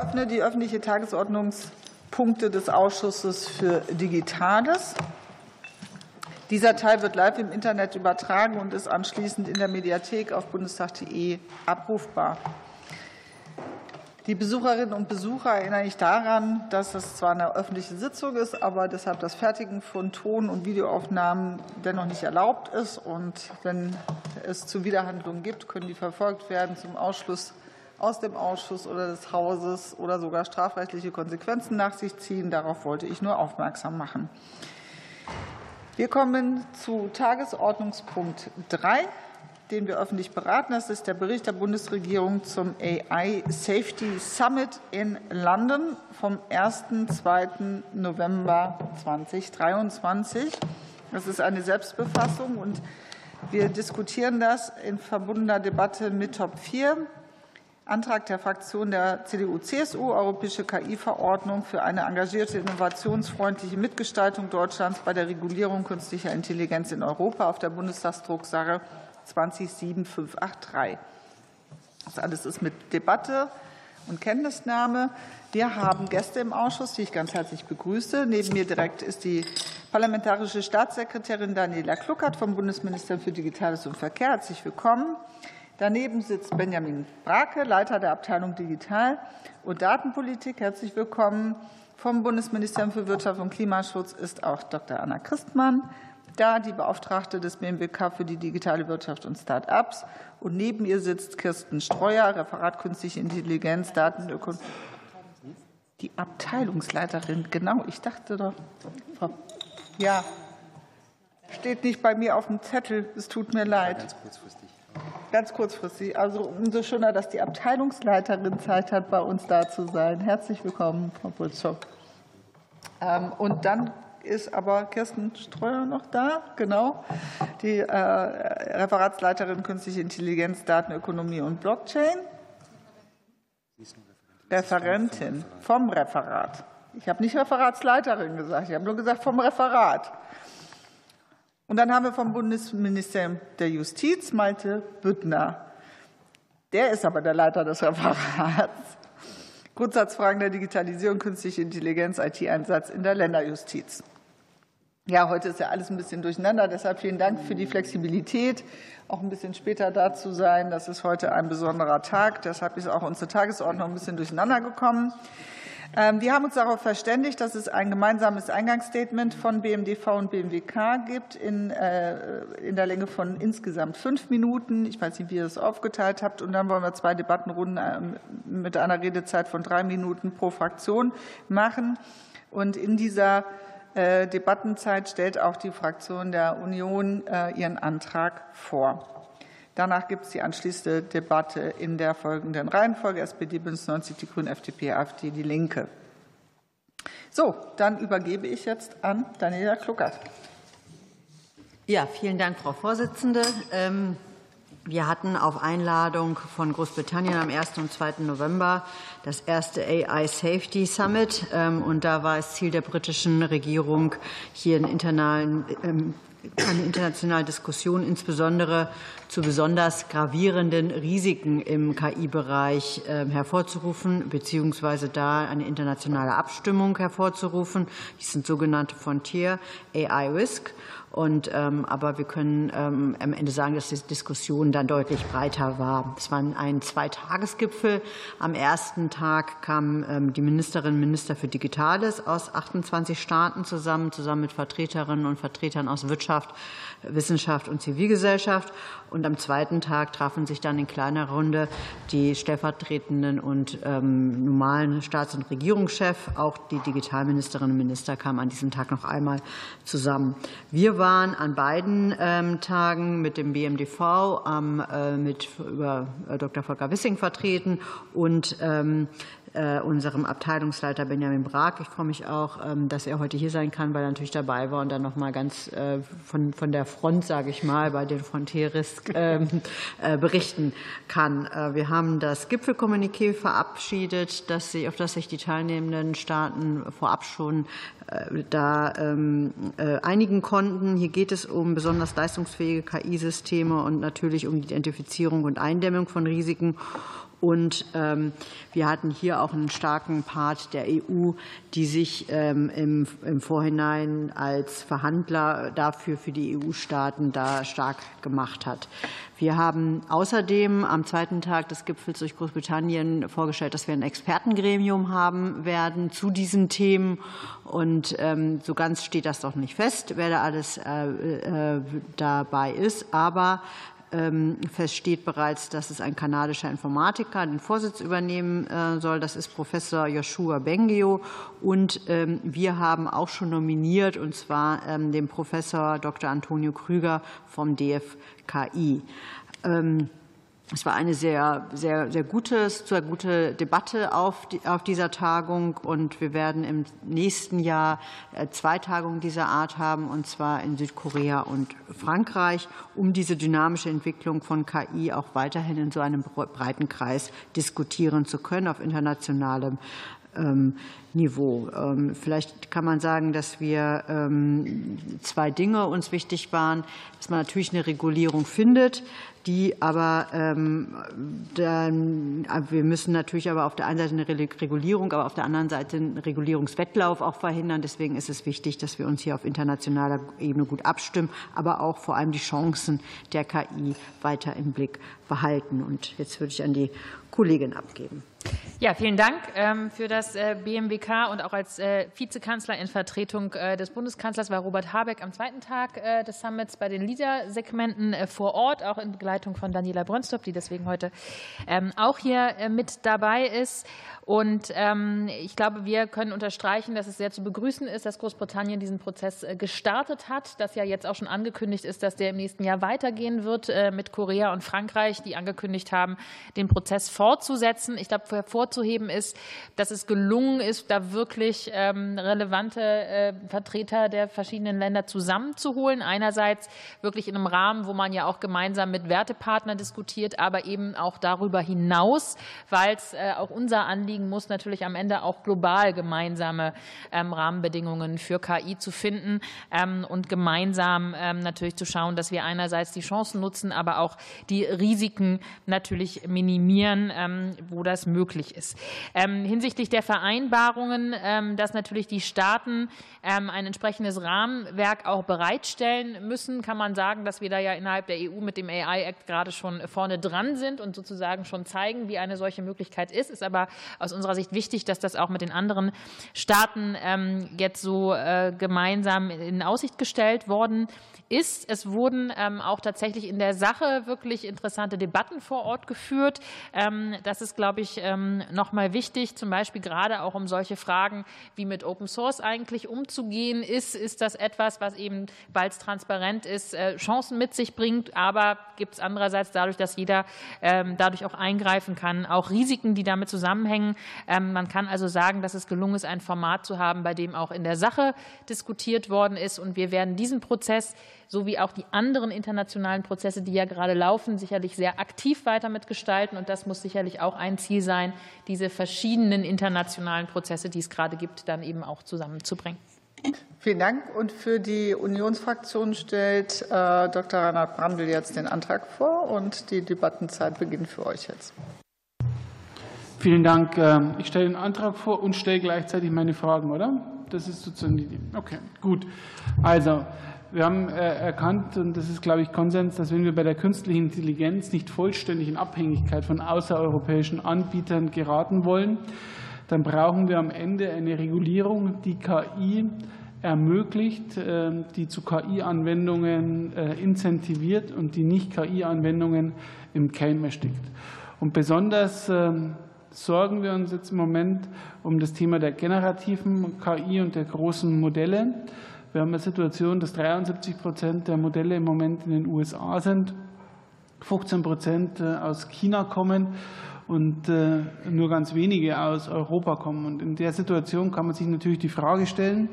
eröffne die öffentliche Tagesordnungspunkte des Ausschusses für Digitales. Dieser Teil wird live im Internet übertragen und ist anschließend in der Mediathek auf bundestag.de abrufbar. Die Besucherinnen und Besucher erinnere ich daran, dass es zwar eine öffentliche Sitzung ist, aber deshalb das Fertigen von Ton- und Videoaufnahmen dennoch nicht erlaubt ist. Und wenn es zu Widerhandlungen gibt, können die verfolgt werden zum Ausschluss aus dem Ausschuss oder des Hauses oder sogar strafrechtliche Konsequenzen nach sich ziehen. Darauf wollte ich nur aufmerksam machen. Wir kommen zu Tagesordnungspunkt 3 den wir öffentlich beraten. Das ist der Bericht der Bundesregierung zum AI Safety Summit in London vom 1. 2. November 2023. Das ist eine Selbstbefassung und wir diskutieren das in verbundener Debatte mit Top 4. Antrag der Fraktion der CDU-CSU, Europäische KI-Verordnung für eine engagierte, innovationsfreundliche Mitgestaltung Deutschlands bei der Regulierung künstlicher Intelligenz in Europa auf der Bundestagsdrucksache 207583. Das alles ist mit Debatte und Kenntnisnahme. Wir haben Gäste im Ausschuss, die ich ganz herzlich begrüße. Neben mir direkt ist die parlamentarische Staatssekretärin Daniela Kluckert vom Bundesministerium für Digitales und Verkehr. Herzlich willkommen. Daneben sitzt Benjamin Brake, Leiter der Abteilung Digital und Datenpolitik. Herzlich willkommen. Vom Bundesministerium für Wirtschaft und Klimaschutz ist auch Dr. Anna Christmann da, die Beauftragte des BMWK für die digitale Wirtschaft und Start-ups. Und neben ihr sitzt Kirsten Streuer, Referat Künstliche Intelligenz, Datenökonomie. Die Abteilungsleiterin, genau, ich dachte doch. Ja, steht nicht bei mir auf dem Zettel, es tut mir leid. Ganz kurzfristig. Ganz kurzfristig. Also umso schöner, dass die Abteilungsleiterin Zeit hat, bei uns da zu sein. Herzlich willkommen, Frau Bulzow. Ähm, und dann ist aber Kirsten Streuer noch da, genau, die äh, Referatsleiterin Künstliche Intelligenz, Datenökonomie und Blockchain. Referentin vom Referat. Ich habe nicht Referatsleiterin gesagt, ich habe nur gesagt vom Referat. Und dann haben wir vom Bundesministerium der Justiz Malte Büttner. Der ist aber der Leiter des Referats. Grundsatzfragen der Digitalisierung, künstliche Intelligenz, IT-Einsatz in der Länderjustiz. Ja, heute ist ja alles ein bisschen durcheinander. Deshalb vielen Dank für die Flexibilität, auch ein bisschen später da zu sein. Das ist heute ein besonderer Tag. Deshalb ist auch unsere Tagesordnung ein bisschen durcheinander gekommen. Ähm, wir haben uns darauf verständigt, dass es ein gemeinsames Eingangsstatement von BMDV und BMWK gibt in, äh, in der Länge von insgesamt fünf Minuten. Ich weiß nicht, wie ihr das aufgeteilt habt. Und dann wollen wir zwei Debattenrunden ähm, mit einer Redezeit von drei Minuten pro Fraktion machen. Und in dieser äh, Debattenzeit stellt auch die Fraktion der Union äh, ihren Antrag vor. Danach gibt es die anschließende Debatte in der folgenden Reihenfolge SPD, Bündnis 90, die Grünen, FDP, AfD, die Linke. So, dann übergebe ich jetzt an Daniela Kluckert. Ja, vielen Dank, Frau Vorsitzende. Ähm, wir hatten auf Einladung von Großbritannien am 1. und 2. November das erste AI Safety Summit. Ähm, und da war es Ziel der britischen Regierung, hier einen internationalen eine internationale Diskussion insbesondere zu besonders gravierenden Risiken im KI-Bereich ähm, hervorzurufen, beziehungsweise da eine internationale Abstimmung hervorzurufen. Dies sind sogenannte Frontier AI Risk. Und, ähm, aber wir können ähm, am Ende sagen, dass die Diskussion dann deutlich breiter war. Es war ein Zweitagesgipfel. Am ersten Tag kamen ähm, die Ministerinnen und Minister für Digitales aus 28 Staaten zusammen, zusammen mit Vertreterinnen und Vertretern aus Wirtschaft, Wissenschaft und Zivilgesellschaft. Und am zweiten Tag trafen sich dann in kleiner Runde die stellvertretenden und ähm, normalen Staats- und Regierungschefs. Auch die Digitalministerinnen und Minister kamen an diesem Tag noch einmal zusammen. Wir waren an beiden ähm, Tagen mit dem BMDV äh, mit über äh, Dr. Volker Wissing vertreten und ähm, äh, unserem Abteilungsleiter Benjamin Brag. Ich freue mich auch, ähm, dass er heute hier sein kann, weil er natürlich dabei war und dann noch mal ganz äh, von, von der Front, sage ich mal, bei den Frontieris ähm, äh, berichten kann. Wir haben das Gipfelkommuniqué verabschiedet, dass sie, auf das sich die teilnehmenden Staaten vorab schon da ähm, einigen konnten. Hier geht es um besonders leistungsfähige KI-Systeme und natürlich um die Identifizierung und Eindämmung von Risiken Und ähm, wir hatten hier auch einen starken Part der EU, die sich ähm, im, im Vorhinein als Verhandler dafür für die EU-Staaten da stark gemacht hat. Wir haben außerdem am zweiten Tag des Gipfels durch Großbritannien vorgestellt, dass wir ein Expertengremium haben werden zu diesen Themen. Und ähm, so ganz steht das doch nicht fest, wer da alles äh, äh, dabei ist. Aber ähm, fest steht bereits, dass es ein kanadischer Informatiker den Vorsitz übernehmen äh, soll. Das ist Professor Joshua Bengio. Und ähm, wir haben auch schon nominiert, und zwar ähm, den Professor Dr. Antonio Krüger vom DFKI. Es war eine sehr, sehr, sehr gute, sehr gute Debatte auf, die, auf dieser Tagung und wir werden im nächsten Jahr äh, zwei Tagungen dieser Art haben, und zwar in Südkorea und Frankreich, um diese dynamische Entwicklung von KI auch weiterhin in so einem breiten Kreis diskutieren zu können auf internationalem Niveau. Ähm, vielleicht kann man sagen, dass wir ähm, zwei Dinge uns wichtig waren, dass man natürlich eine Regulierung findet, die aber ähm, dann, wir müssen natürlich aber auf der einen Seite eine Regulierung, aber auf der anderen Seite einen Regulierungswettlauf auch verhindern. Deswegen ist es wichtig, dass wir uns hier auf internationaler Ebene gut abstimmen, aber auch vor allem die Chancen der KI weiter im Blick behalten. Und jetzt würde ich an die Kollegin abgeben. Ja, vielen Dank ähm, für das äh, BMWK und auch als äh, Vizekanzler in Vertretung äh, des Bundeskanzlers war Robert Habeck am zweiten Tag des Summits bei den LIDA-Segmenten vor Ort, auch in Begleitung von Daniela Brönstop, die deswegen heute ähm, auch hier mit dabei ist. Und ähm, ich glaube, wir können unterstreichen, dass es sehr zu begrüßen ist, dass Großbritannien diesen Prozess gestartet hat, dass ja jetzt auch schon angekündigt ist, dass der im nächsten Jahr weitergehen wird mit Korea und Frankreich, die angekündigt haben, den Prozess fortzusetzen. Ich glaube, hervorzuheben ist, dass es gelungen ist, da wirklich ähm, relevante äh, Vertreter der verschiedenen Länder zusammenzuholen. Einerseits wirklich in einem Rahmen, wo man ja auch gemeinsam mit Wertepartnern diskutiert, aber eben auch darüber hinaus, weil es auch unser Anliegen muss natürlich am Ende auch global gemeinsame ähm, Rahmenbedingungen für KI zu finden ähm, und gemeinsam natürlich zu schauen, dass wir einerseits die Chancen nutzen, aber auch die Risiken natürlich minimieren, wo das möglich ist. Hinsichtlich der Vereinbarungen, dass natürlich die Staaten ein entsprechendes Rahmenwerk auch bereitstellen müssen, kann man sagen, dass wir da ja innerhalb der EU mit dem AI Act gerade schon vorne dran sind und sozusagen schon zeigen, wie eine solche Möglichkeit ist, ist aber aus unserer Sicht wichtig, dass das auch mit den anderen Staaten ähm, jetzt so äh, gemeinsam in Aussicht gestellt worden ist. Es wurden ähm, auch tatsächlich in der Sache wirklich interessante Debatten vor Ort geführt. Ähm, das ist, glaube ich, noch mal wichtig, zum Beispiel gerade auch um solche Fragen wie mit Open Source eigentlich umzugehen. Ist, ist das etwas, was eben, weil es transparent ist, äh, Chancen mit sich bringt, aber gibt es andererseits dadurch, dass jeder dadurch auch eingreifen kann, auch Risiken, die damit zusammenhängen. Ähm, man kann also sagen, dass es gelungen ist, ein Format zu haben, bei dem auch in der Sache diskutiert worden ist. Und wir werden diesen Prozess sowie auch die anderen internationalen Prozesse, die ja gerade laufen, sicherlich sehr aktiv weiter mitgestalten. Und das muss sicherlich auch ein Ziel sein, diese verschiedenen internationalen Prozesse, die es gerade gibt, dann eben auch zusammenzubringen. Vielen Dank. Und für die Unionsfraktion stellt äh, Dr. Reinhard Brandl jetzt den Antrag vor und die Debattenzeit beginnt für euch jetzt. Vielen Dank. Ähm, ich stelle den Antrag vor und stelle gleichzeitig meine Fragen, oder? Das ist sozusagen die Idee. Okay, gut. Also, wir haben äh, erkannt, und das ist, glaube ich, Konsens, dass wenn wir bei der künstlichen Intelligenz nicht vollständig in Abhängigkeit von außereuropäischen Anbietern geraten wollen, dann brauchen wir am Ende eine Regulierung, die KI ermöglicht, ähm, die zu KI-Anwendungen äh, incentiviert und die nicht KI-Anwendungen im Keim erstickt. Und besonders ähm, sorgen wir uns jetzt im Moment um das Thema der generativen KI und der großen Modelle. Wir haben eine Situation, dass 73 Prozent der Modelle im Moment in den USA sind, 15 Prozent äh, aus China kommen und äh, nur ganz wenige aus Europa kommen. Und in der Situation kann man sich natürlich die Frage stellen,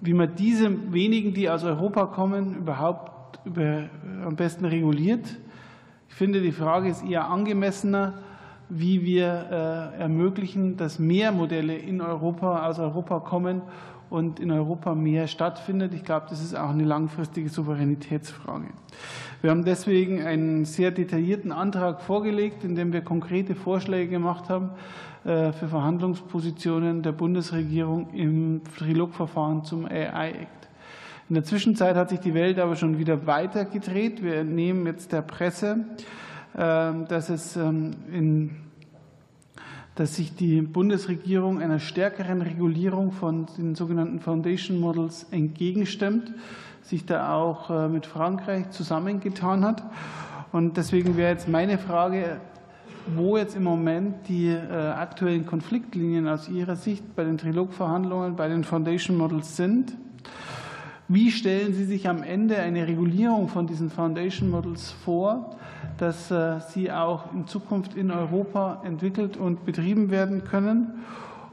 wie man diese wenigen, die aus Europa kommen, überhaupt über, am besten reguliert. Ich finde, die Frage ist eher angemessener, wie wir ermöglichen, dass mehr Modelle in Europa, aus Europa kommen und in Europa mehr stattfindet. Ich glaube, das ist auch eine langfristige Souveränitätsfrage. Wir haben deswegen einen sehr detaillierten Antrag vorgelegt, in dem wir konkrete Vorschläge gemacht haben für Verhandlungspositionen der Bundesregierung im Trilogverfahren zum AI Act. In der Zwischenzeit hat sich die Welt aber schon wieder weitergedreht. Wir entnehmen jetzt der Presse, dass es in dass sich die Bundesregierung einer stärkeren Regulierung von den sogenannten Foundation Models entgegenstimmt, sich da auch mit Frankreich zusammengetan hat. Und deswegen wäre jetzt meine Frage, wo jetzt im Moment die aktuellen Konfliktlinien aus Ihrer Sicht bei den Trilogverhandlungen, bei den Foundation Models sind. Wie stellen Sie sich am Ende eine Regulierung von diesen Foundation Models vor? Dass sie auch in Zukunft in Europa entwickelt und betrieben werden können?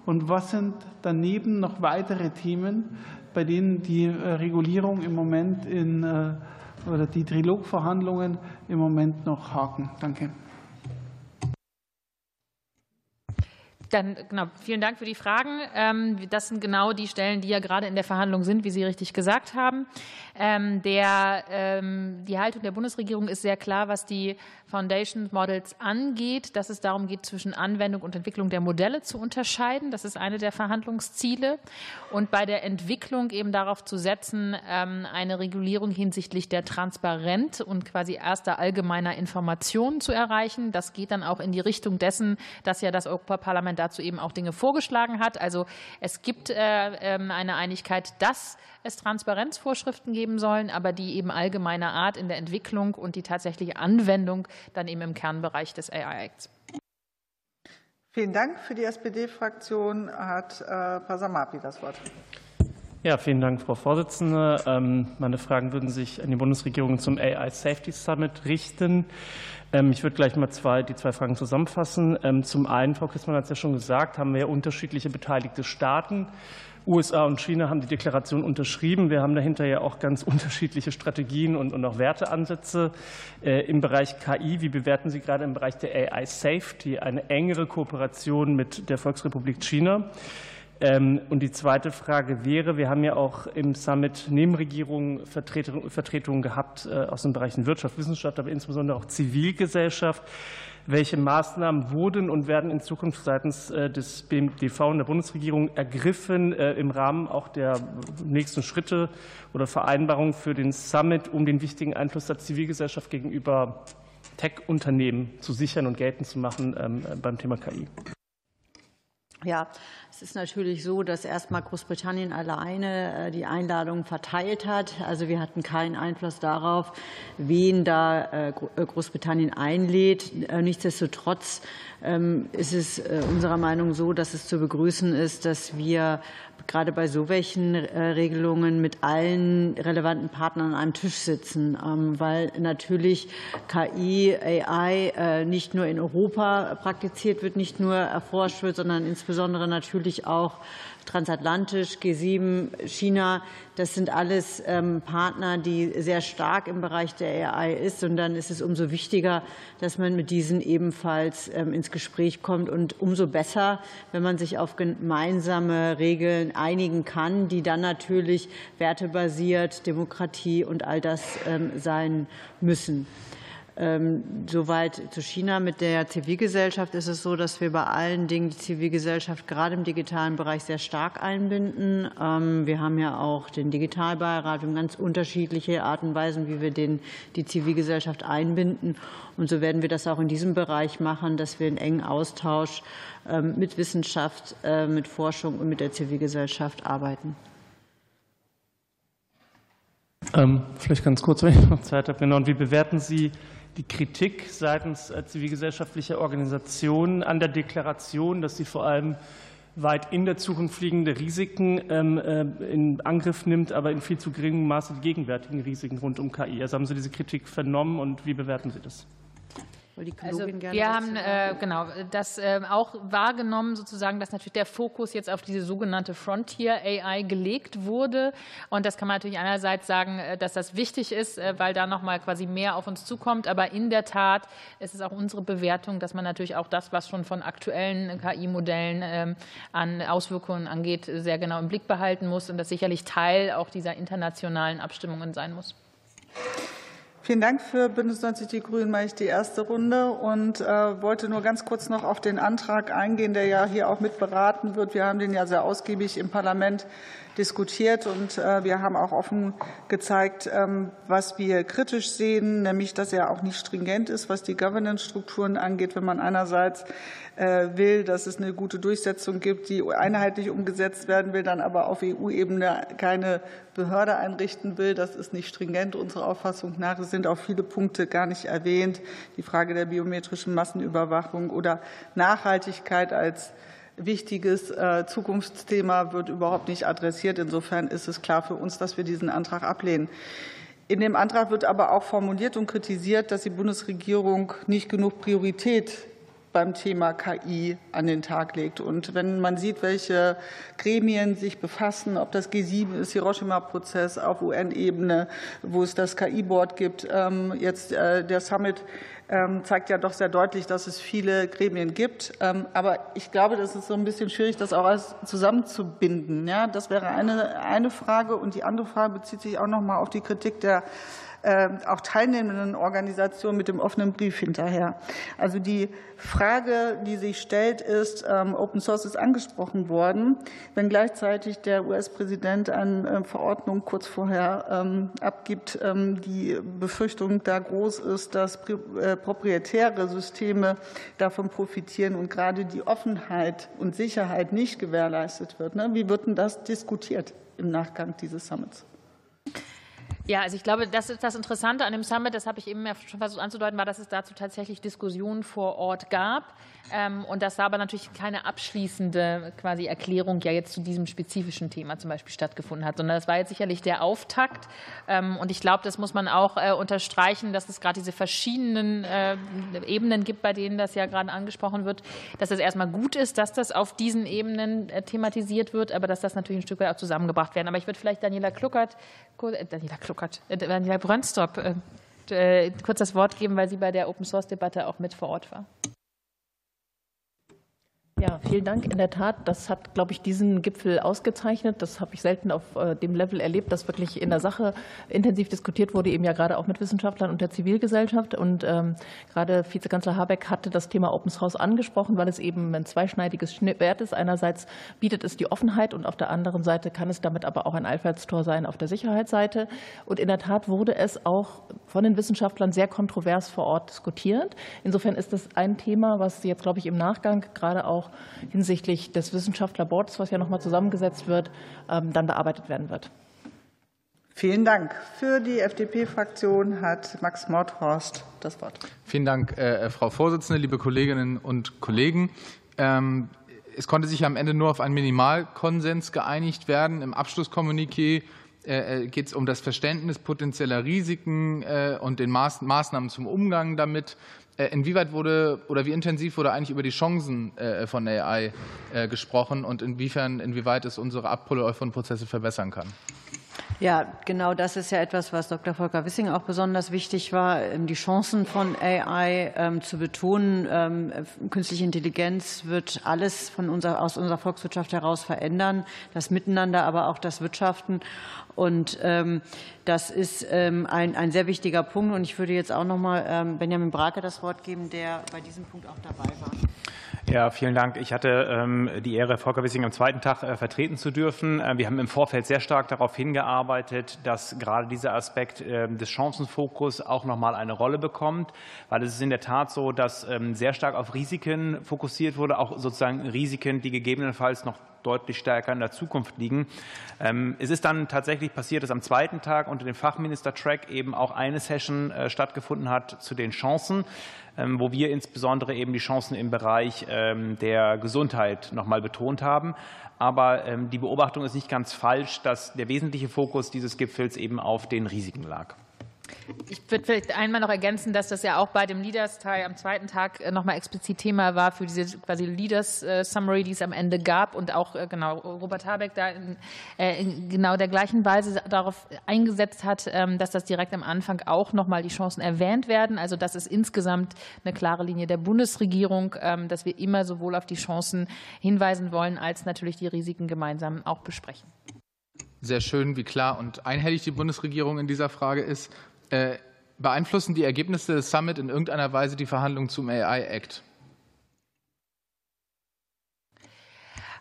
Und was sind daneben noch weitere Themen, bei denen die Regulierung im Moment in oder die Trilogverhandlungen im Moment noch haken? Danke. Dann, genau, vielen Dank für die Fragen. Das sind genau die Stellen, die ja gerade in der Verhandlung sind, wie Sie richtig gesagt haben. Der, die Haltung der Bundesregierung ist sehr klar, was die Foundation Models angeht, dass es darum geht, zwischen Anwendung und Entwicklung der Modelle zu unterscheiden. Das ist eine der Verhandlungsziele. Und bei der Entwicklung eben darauf zu setzen, eine Regulierung hinsichtlich der Transparenz und quasi erster allgemeiner Informationen zu erreichen. Das geht dann auch in die Richtung dessen, dass ja das Europaparlament dazu eben auch Dinge vorgeschlagen hat. Also es gibt eine Einigkeit, dass es Transparenzvorschriften geben sollen, aber die eben allgemeiner Art in der Entwicklung und die tatsächliche Anwendung dann eben im Kernbereich des AI Acts. Vielen Dank. Für die SPD-Fraktion hat Pasamapi das Wort. Ja, vielen Dank, Frau Vorsitzende. Meine Fragen würden sich an die Bundesregierung zum AI Safety Summit richten. Ich würde gleich mal zwei, die zwei Fragen zusammenfassen. Zum einen, Frau Kissmann hat es ja schon gesagt, haben wir ja unterschiedliche beteiligte Staaten. USA und China haben die Deklaration unterschrieben. Wir haben dahinter ja auch ganz unterschiedliche Strategien und, und auch Werteansätze im Bereich KI. Wie bewerten Sie gerade im Bereich der AI Safety eine engere Kooperation mit der Volksrepublik China? Und die zweite Frage wäre, wir haben ja auch im Summit Nebenregierungen Vertretungen gehabt aus den Bereichen Wirtschaft, Wissenschaft, aber insbesondere auch Zivilgesellschaft. Welche Maßnahmen wurden und werden in Zukunft seitens des BMDV und der Bundesregierung ergriffen im Rahmen auch der nächsten Schritte oder Vereinbarungen für den Summit, um den wichtigen Einfluss der Zivilgesellschaft gegenüber Tech-Unternehmen zu sichern und geltend zu machen beim Thema KI? Ja, es ist natürlich so, dass erst mal Großbritannien alleine die Einladung verteilt hat. Also wir hatten keinen Einfluss darauf, wen da Großbritannien einlädt. Nichtsdestotrotz ist es unserer Meinung so, dass es zu begrüßen ist, dass wir gerade bei so welchen Regelungen mit allen relevanten Partnern an einem Tisch sitzen, weil natürlich KI, AI nicht nur in Europa praktiziert wird, nicht nur erforscht wird, sondern insbesondere natürlich auch transatlantisch, G7, China, das sind alles Partner, die sehr stark im Bereich der AI ist. Und dann ist es umso wichtiger, dass man mit diesen ebenfalls ins Gespräch kommt und umso besser, wenn man sich auf gemeinsame Regeln einigen kann, die dann natürlich wertebasiert, Demokratie und all das sein müssen. Soweit zu China. Mit der Zivilgesellschaft ist es so, dass wir bei allen Dingen die Zivilgesellschaft gerade im digitalen Bereich sehr stark einbinden. Wir haben ja auch den Digitalbeirat. Haben ganz unterschiedliche Arten und Weisen, wie wir den, die Zivilgesellschaft einbinden. Und so werden wir das auch in diesem Bereich machen, dass wir in engen Austausch mit Wissenschaft, mit Forschung und mit der Zivilgesellschaft arbeiten. Vielleicht ganz kurz, wenn ich noch Zeit habe. Genau. Und wie bewerten Sie die Kritik seitens zivilgesellschaftlicher Organisationen an der Deklaration, dass sie vor allem weit in der Zukunft liegende Risiken in Angriff nimmt, aber in viel zu geringem Maße die gegenwärtigen Risiken rund um KI. Also haben Sie diese Kritik vernommen und wie bewerten Sie das? Die also wir haben äh, genau das äh, auch wahrgenommen, sozusagen, dass natürlich der Fokus jetzt auf diese sogenannte Frontier AI gelegt wurde. Und das kann man natürlich einerseits sagen, äh, dass das wichtig ist, äh, weil da nochmal quasi mehr auf uns zukommt. Aber in der Tat ist es auch unsere Bewertung, dass man natürlich auch das, was schon von aktuellen KI-Modellen ähm, an Auswirkungen angeht, sehr genau im Blick behalten muss und das sicherlich Teil auch dieser internationalen Abstimmungen sein muss. Vielen Dank für Bündnis 90 Die Grünen mache ich die erste Runde und äh, wollte nur ganz kurz noch auf den Antrag eingehen, der ja hier auch mit beraten wird. Wir haben den ja sehr ausgiebig im Parlament diskutiert und äh, wir haben auch offen gezeigt, ähm, was wir kritisch sehen, nämlich dass er auch nicht stringent ist, was die Governance-Strukturen angeht, wenn man einerseits äh, will, dass es eine gute Durchsetzung gibt, die einheitlich umgesetzt werden will, dann aber auf EU-Ebene keine Behörde einrichten will. Das ist nicht stringent unserer Auffassung nach. Es sind auch viele Punkte gar nicht erwähnt. Die Frage der biometrischen Massenüberwachung oder Nachhaltigkeit als wichtiges äh, Zukunftsthema wird überhaupt nicht adressiert. Insofern ist es klar für uns, dass wir diesen Antrag ablehnen. In dem Antrag wird aber auch formuliert und kritisiert, dass die Bundesregierung nicht genug Priorität beim Thema KI an den Tag legt. Und wenn man sieht, welche Gremien sich befassen, ob das G7 ist, Hiroshima-Prozess auf UN-Ebene, wo es das KI-Board gibt, ähm, jetzt äh, der Summit zeigt ja doch sehr deutlich, dass es viele Gremien gibt. Ähm, aber ich glaube, das ist so ein bisschen schwierig, das auch alles zusammenzubinden. Ja, das wäre eine, eine Frage. Und die andere Frage bezieht sich auch noch mal auf die Kritik der ähm, auch teilnehmenden Organisationen mit dem offenen Brief hinterher. Also die Frage, die sich stellt, ist, ähm, Open Source ist angesprochen worden, wenn gleichzeitig der US-Präsident eine äh, Verordnung kurz vorher ähm, abgibt, die Befürchtung da groß ist, dass äh, proprietäre Systeme davon profitieren und gerade die Offenheit und Sicherheit nicht gewährleistet wird. Ne? Wie wird denn das diskutiert im Nachgang dieses Summits? Ja, also ich glaube, das ist das Interessante an dem Summit, das habe ich eben schon versucht anzudeuten, war, dass es dazu tatsächlich Diskussionen vor Ort gab. Ähm, und dass da aber natürlich keine abschließende quasi Erklärung ja jetzt zu diesem spezifischen Thema zum Beispiel stattgefunden hat, sondern das war jetzt sicherlich der Auftakt. Ähm, und ich glaube, das muss man auch äh, unterstreichen, dass es gerade diese verschiedenen äh, Ebenen gibt, bei denen das ja gerade angesprochen wird, dass es erstmal gut ist, dass das auf diesen Ebenen äh, thematisiert wird, aber dass das natürlich ein Stück weit auch zusammengebracht werden. Aber ich würde vielleicht Daniela Kluckert, Daniela Kluckert, Daniela Brönstrop kurz das Wort geben, weil sie bei der Open Source Debatte auch mit vor Ort war. Ja, vielen Dank. In der Tat, das hat, glaube ich, diesen Gipfel ausgezeichnet. Das habe ich selten auf äh, dem Level erlebt, dass wirklich in der Sache intensiv diskutiert wurde, eben ja gerade auch mit Wissenschaftlern und der Zivilgesellschaft. Und ähm, gerade Vizekanzler Habeck hatte das Thema Open Source angesprochen, weil es eben ein zweischneidiges Schwert ist. Einerseits bietet es die Offenheit und auf der anderen Seite kann es damit aber auch ein Einfallstor sein auf der Sicherheitsseite. Und in der Tat wurde es auch von den Wissenschaftlern sehr kontrovers vor Ort diskutiert. Insofern ist das ein Thema, was jetzt, glaube ich, im Nachgang gerade auch hinsichtlich des Wissenschaftlerboards, was ja noch mal zusammengesetzt wird, ähm, dann bearbeitet werden wird. Vielen Dank. Für die FDP-Fraktion hat Max Mordhorst das Wort. Vielen Dank, äh, Frau Vorsitzende, liebe Kolleginnen und Kollegen. Ähm, es konnte sich am Ende nur auf einen Minimalkonsens geeinigt werden. Im Abschlusskommuniqué äh, äh, geht es um das Verständnis potenzieller Risiken und den Maßnahmen zum Umgang damit. Äh, inwieweit wurde oder wie intensiv wurde eigentlich über die Chancen äh, von AI äh, gesprochen und inwiefern, inwieweit es unsere Abpulle-Prozesse verbessern kann? Ja, genau das ist ja etwas, was Dr. Volker Wissing auch besonders wichtig war, ähm, die Chancen von AI ähm, zu betonen. Ähm, künstliche Intelligenz wird alles von unser, aus unserer Volkswirtschaft heraus verändern, das Miteinander, aber auch das Wirtschaften. Und ähm, das ist ein, ein sehr wichtiger Punkt. Und ich würde jetzt auch noch mal Benjamin Brake das Wort geben, der bei diesem Punkt auch dabei war. Ja, vielen Dank. Ich hatte ähm, die Ehre, Volker Wissing am zweiten Tag äh, vertreten zu dürfen. Äh, wir haben im Vorfeld sehr stark darauf hingearbeitet, dass gerade dieser Aspekt ähm, des Chancenfokus auch noch mal eine Rolle bekommt, weil es ist in der Tat so, dass ähm, sehr stark auf Risiken fokussiert wurde, auch sozusagen Risiken, die gegebenenfalls noch deutlich stärker in der Zukunft liegen. Es ist dann tatsächlich passiert, dass am zweiten Tag unter dem Fachminister-Track eben auch eine Session äh, stattgefunden hat zu den Chancen. Ähm, wo wir insbesondere eben die Chancen im Bereich ähm, der Gesundheit noch mal betont haben. Aber ähm, die Beobachtung ist nicht ganz falsch, dass der wesentliche Fokus dieses Gipfels eben auf den Risiken lag. Ich würde vielleicht einmal noch ergänzen, dass das ja auch bei dem Leaders-Teil am zweiten Tag äh, nochmal explizit Thema war für diese quasi Leaders-Summary, die es am Ende gab und auch äh, genau Robert Habeck da in, äh, in genau der gleichen Weise darauf eingesetzt hat, ähm, dass das direkt am Anfang auch nochmal die Chancen erwähnt werden. Also das ist insgesamt eine klare Linie der Bundesregierung, ähm, dass wir immer sowohl auf die Chancen hinweisen wollen, als natürlich die Risiken gemeinsam auch besprechen. Sehr schön, wie klar und einhellig die Bundesregierung in dieser Frage ist. Äh, beeinflussen die Ergebnisse des Summit in irgendeiner Weise die Verhandlungen zum AI-Act?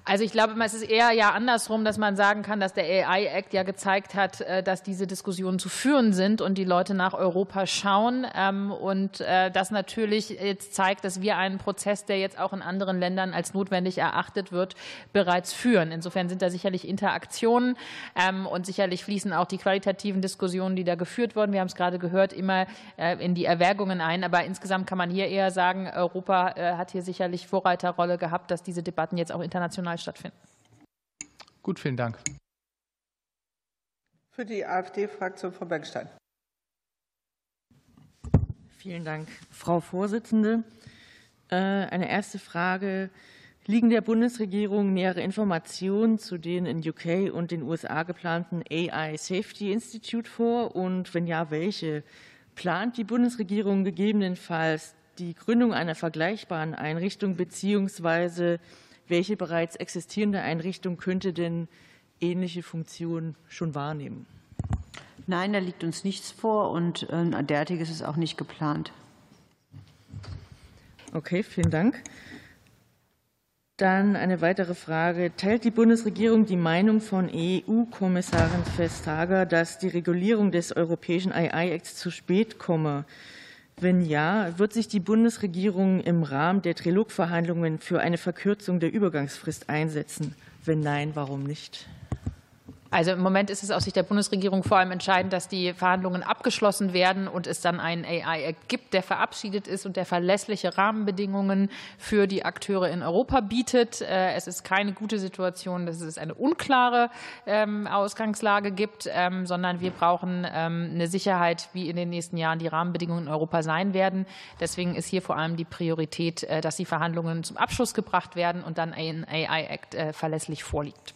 Also ich glaube, es ist eher ja andersrum, dass man sagen kann, dass der AI Act ja gezeigt hat, äh, dass diese Diskussionen zu führen sind und die Leute nach Europa schauen. Ähm, und äh, das natürlich jetzt zeigt, dass wir einen Prozess, der jetzt auch in anderen Ländern als notwendig erachtet wird, bereits führen. Insofern sind da sicherlich Interaktionen ähm, und sicherlich fließen auch die qualitativen Diskussionen, die da geführt wurden. Wir haben es gerade gehört, immer äh, in die Erwägungen ein. Aber insgesamt kann man hier eher sagen, Europa hat hier sicherlich Vorreiterrolle gehabt, dass diese Debatten jetzt auch international regional stattfinden. Gut, vielen Dank. Für die AfD-Fraktion Frau Bergstein. Vielen Dank, Frau Vorsitzende. Äh, eine erste Frage. Liegen der Bundesregierung nähere Informationen zu den in UK und den USA geplanten AI Safety Institute vor? Und wenn ja, welche? Plant die Bundesregierung gegebenenfalls die Gründung einer vergleichbaren Einrichtung beziehungsweise welche bereits existierende Einrichtung könnte denn ähnliche Funktionen schon wahrnehmen? Nein, da liegt uns nichts vor und äh, derartiges ist auch nicht geplant. Okay, vielen Dank. Dann eine weitere Frage. Teilt die Bundesregierung die Meinung von EU-Kommissarin Vestager, dass die Regulierung des europäischen AI-Acts zu spät komme? Wenn ja, wird sich die Bundesregierung im Rahmen der Trilogverhandlungen für eine Verkürzung der Übergangsfrist einsetzen? Wenn nein, warum nicht? Also im Moment ist es aus Sicht der Bundesregierung vor allem entscheidend, dass die Verhandlungen abgeschlossen werden und es dann einen AI-Act gibt, der verabschiedet ist und der verlässliche Rahmenbedingungen für die Akteure in Europa bietet. Äh, es ist keine gute Situation, dass es eine unklare ähm, Ausgangslage gibt, ähm, sondern wir brauchen ähm, eine Sicherheit, wie in den nächsten Jahren die Rahmenbedingungen in Europa sein werden. Deswegen ist hier vor allem die Priorität, äh, dass die Verhandlungen zum Abschluss gebracht werden und dann ein AI-Act äh, verlässlich vorliegt.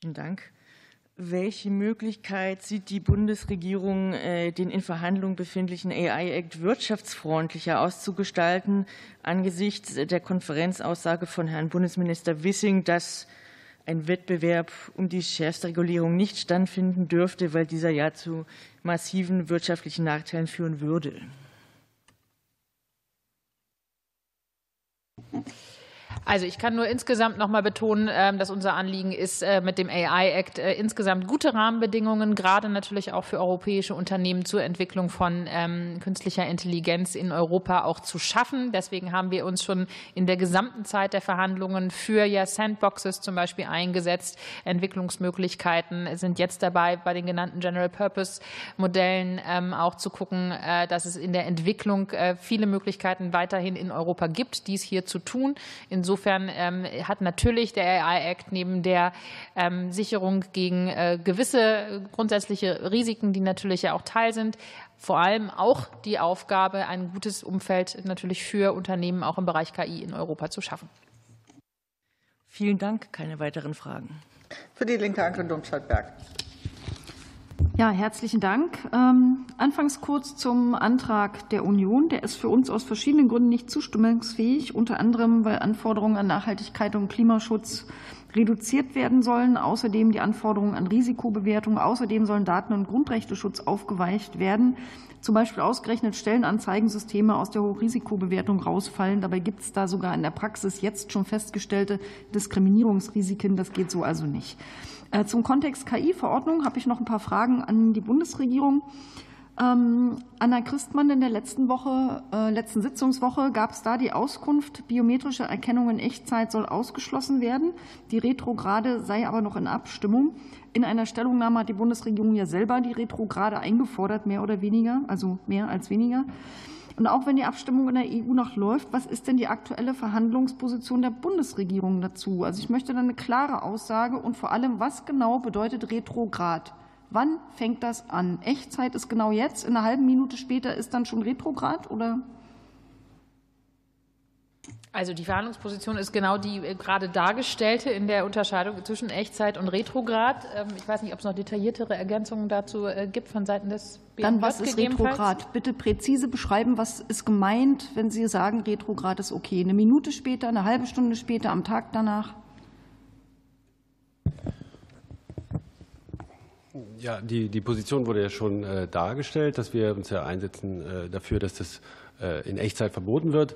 Vielen Dank. Welche Möglichkeit sieht die Bundesregierung, äh, den in Verhandlungen befindlichen AI-Act wirtschaftsfreundlicher auszugestalten, angesichts der Konferenzaussage von Herrn Bundesminister Wissing, dass ein Wettbewerb um die schärfste Regulierung nicht stattfinden dürfte, weil dieser ja zu massiven wirtschaftlichen Nachteilen führen würde? Also ich kann nur insgesamt noch mal betonen, ähm, dass unser Anliegen ist, äh, mit dem AI-Act äh, insgesamt gute Rahmenbedingungen, gerade natürlich auch für europäische Unternehmen zur Entwicklung von ähm, künstlicher Intelligenz in Europa auch zu schaffen. Deswegen haben wir uns schon in der gesamten Zeit der Verhandlungen für ja Sandboxes zum Beispiel eingesetzt. Entwicklungsmöglichkeiten sind jetzt dabei, bei den genannten General Purpose Modellen ähm, auch zu gucken, äh, dass es in der Entwicklung viele Möglichkeiten weiterhin in Europa gibt, dies hier zu tun. Insofern Insofern ähm, hat natürlich der AI-Act neben der ähm, Sicherung gegen äh, gewisse grundsätzliche Risiken, die natürlich ja auch Teil sind, vor allem auch die Aufgabe, ein gutes Umfeld natürlich für Unternehmen auch im Bereich KI in Europa zu schaffen. Vielen Dank. Keine weiteren Fragen. Für die Linke Anke Domscheit-Berg. Ja, herzlichen Dank. Ähm, anfangs kurz zum Antrag der Union. Der ist für uns aus verschiedenen Gründen nicht zustimmungsfähig, unter anderem, weil Anforderungen an Nachhaltigkeit und Klimaschutz reduziert werden sollen, außerdem die Anforderungen an Risikobewertung, außerdem sollen Daten- und Grundrechteschutz aufgeweicht werden. Zum Beispiel ausgerechnet Stellenanzeigensysteme aus der Hochrisikobewertung rausfallen. Dabei gibt es da sogar in der Praxis jetzt schon festgestellte Diskriminierungsrisiken. Das geht so also nicht. Äh, zum Kontext KI-Verordnung habe ich noch ein paar Fragen an die Bundesregierung. Ähm, Anna Christmann in der letzten Woche, äh, letzten Sitzungswoche gab es da die Auskunft, biometrische Erkennung in Echtzeit soll ausgeschlossen werden. Die Retrograde sei aber noch in Abstimmung. In einer Stellungnahme hat die Bundesregierung ja selber die Retrograde eingefordert, mehr oder weniger, also mehr als weniger. Und auch wenn die Abstimmung in der EU noch läuft, was ist denn die aktuelle Verhandlungsposition der Bundesregierung dazu? Also ich möchte dann eine klare Aussage und vor allem, was genau bedeutet Retrograd Wann fängt das an? Echtzeit ist genau jetzt, in einer halben Minute später ist dann schon Retrograd oder? Also die Verhandlungsposition ist genau die äh, gerade dargestellte in der Unterscheidung zwischen Echtzeit und Retrograd. Ähm, ich weiß nicht, ob es noch detailliertere Ergänzungen dazu äh, gibt von Seiten des BMJ Dann was ist Retrograd? Bitte präzise beschreiben, was ist gemeint, wenn Sie sagen, Retrograd ist okay. Eine Minute später, eine halbe Stunde später, am Tag danach? Ja, die, die Position wurde ja schon äh, dargestellt, dass wir uns ja einsetzen dafür, dass das in Echtzeit verboten wird.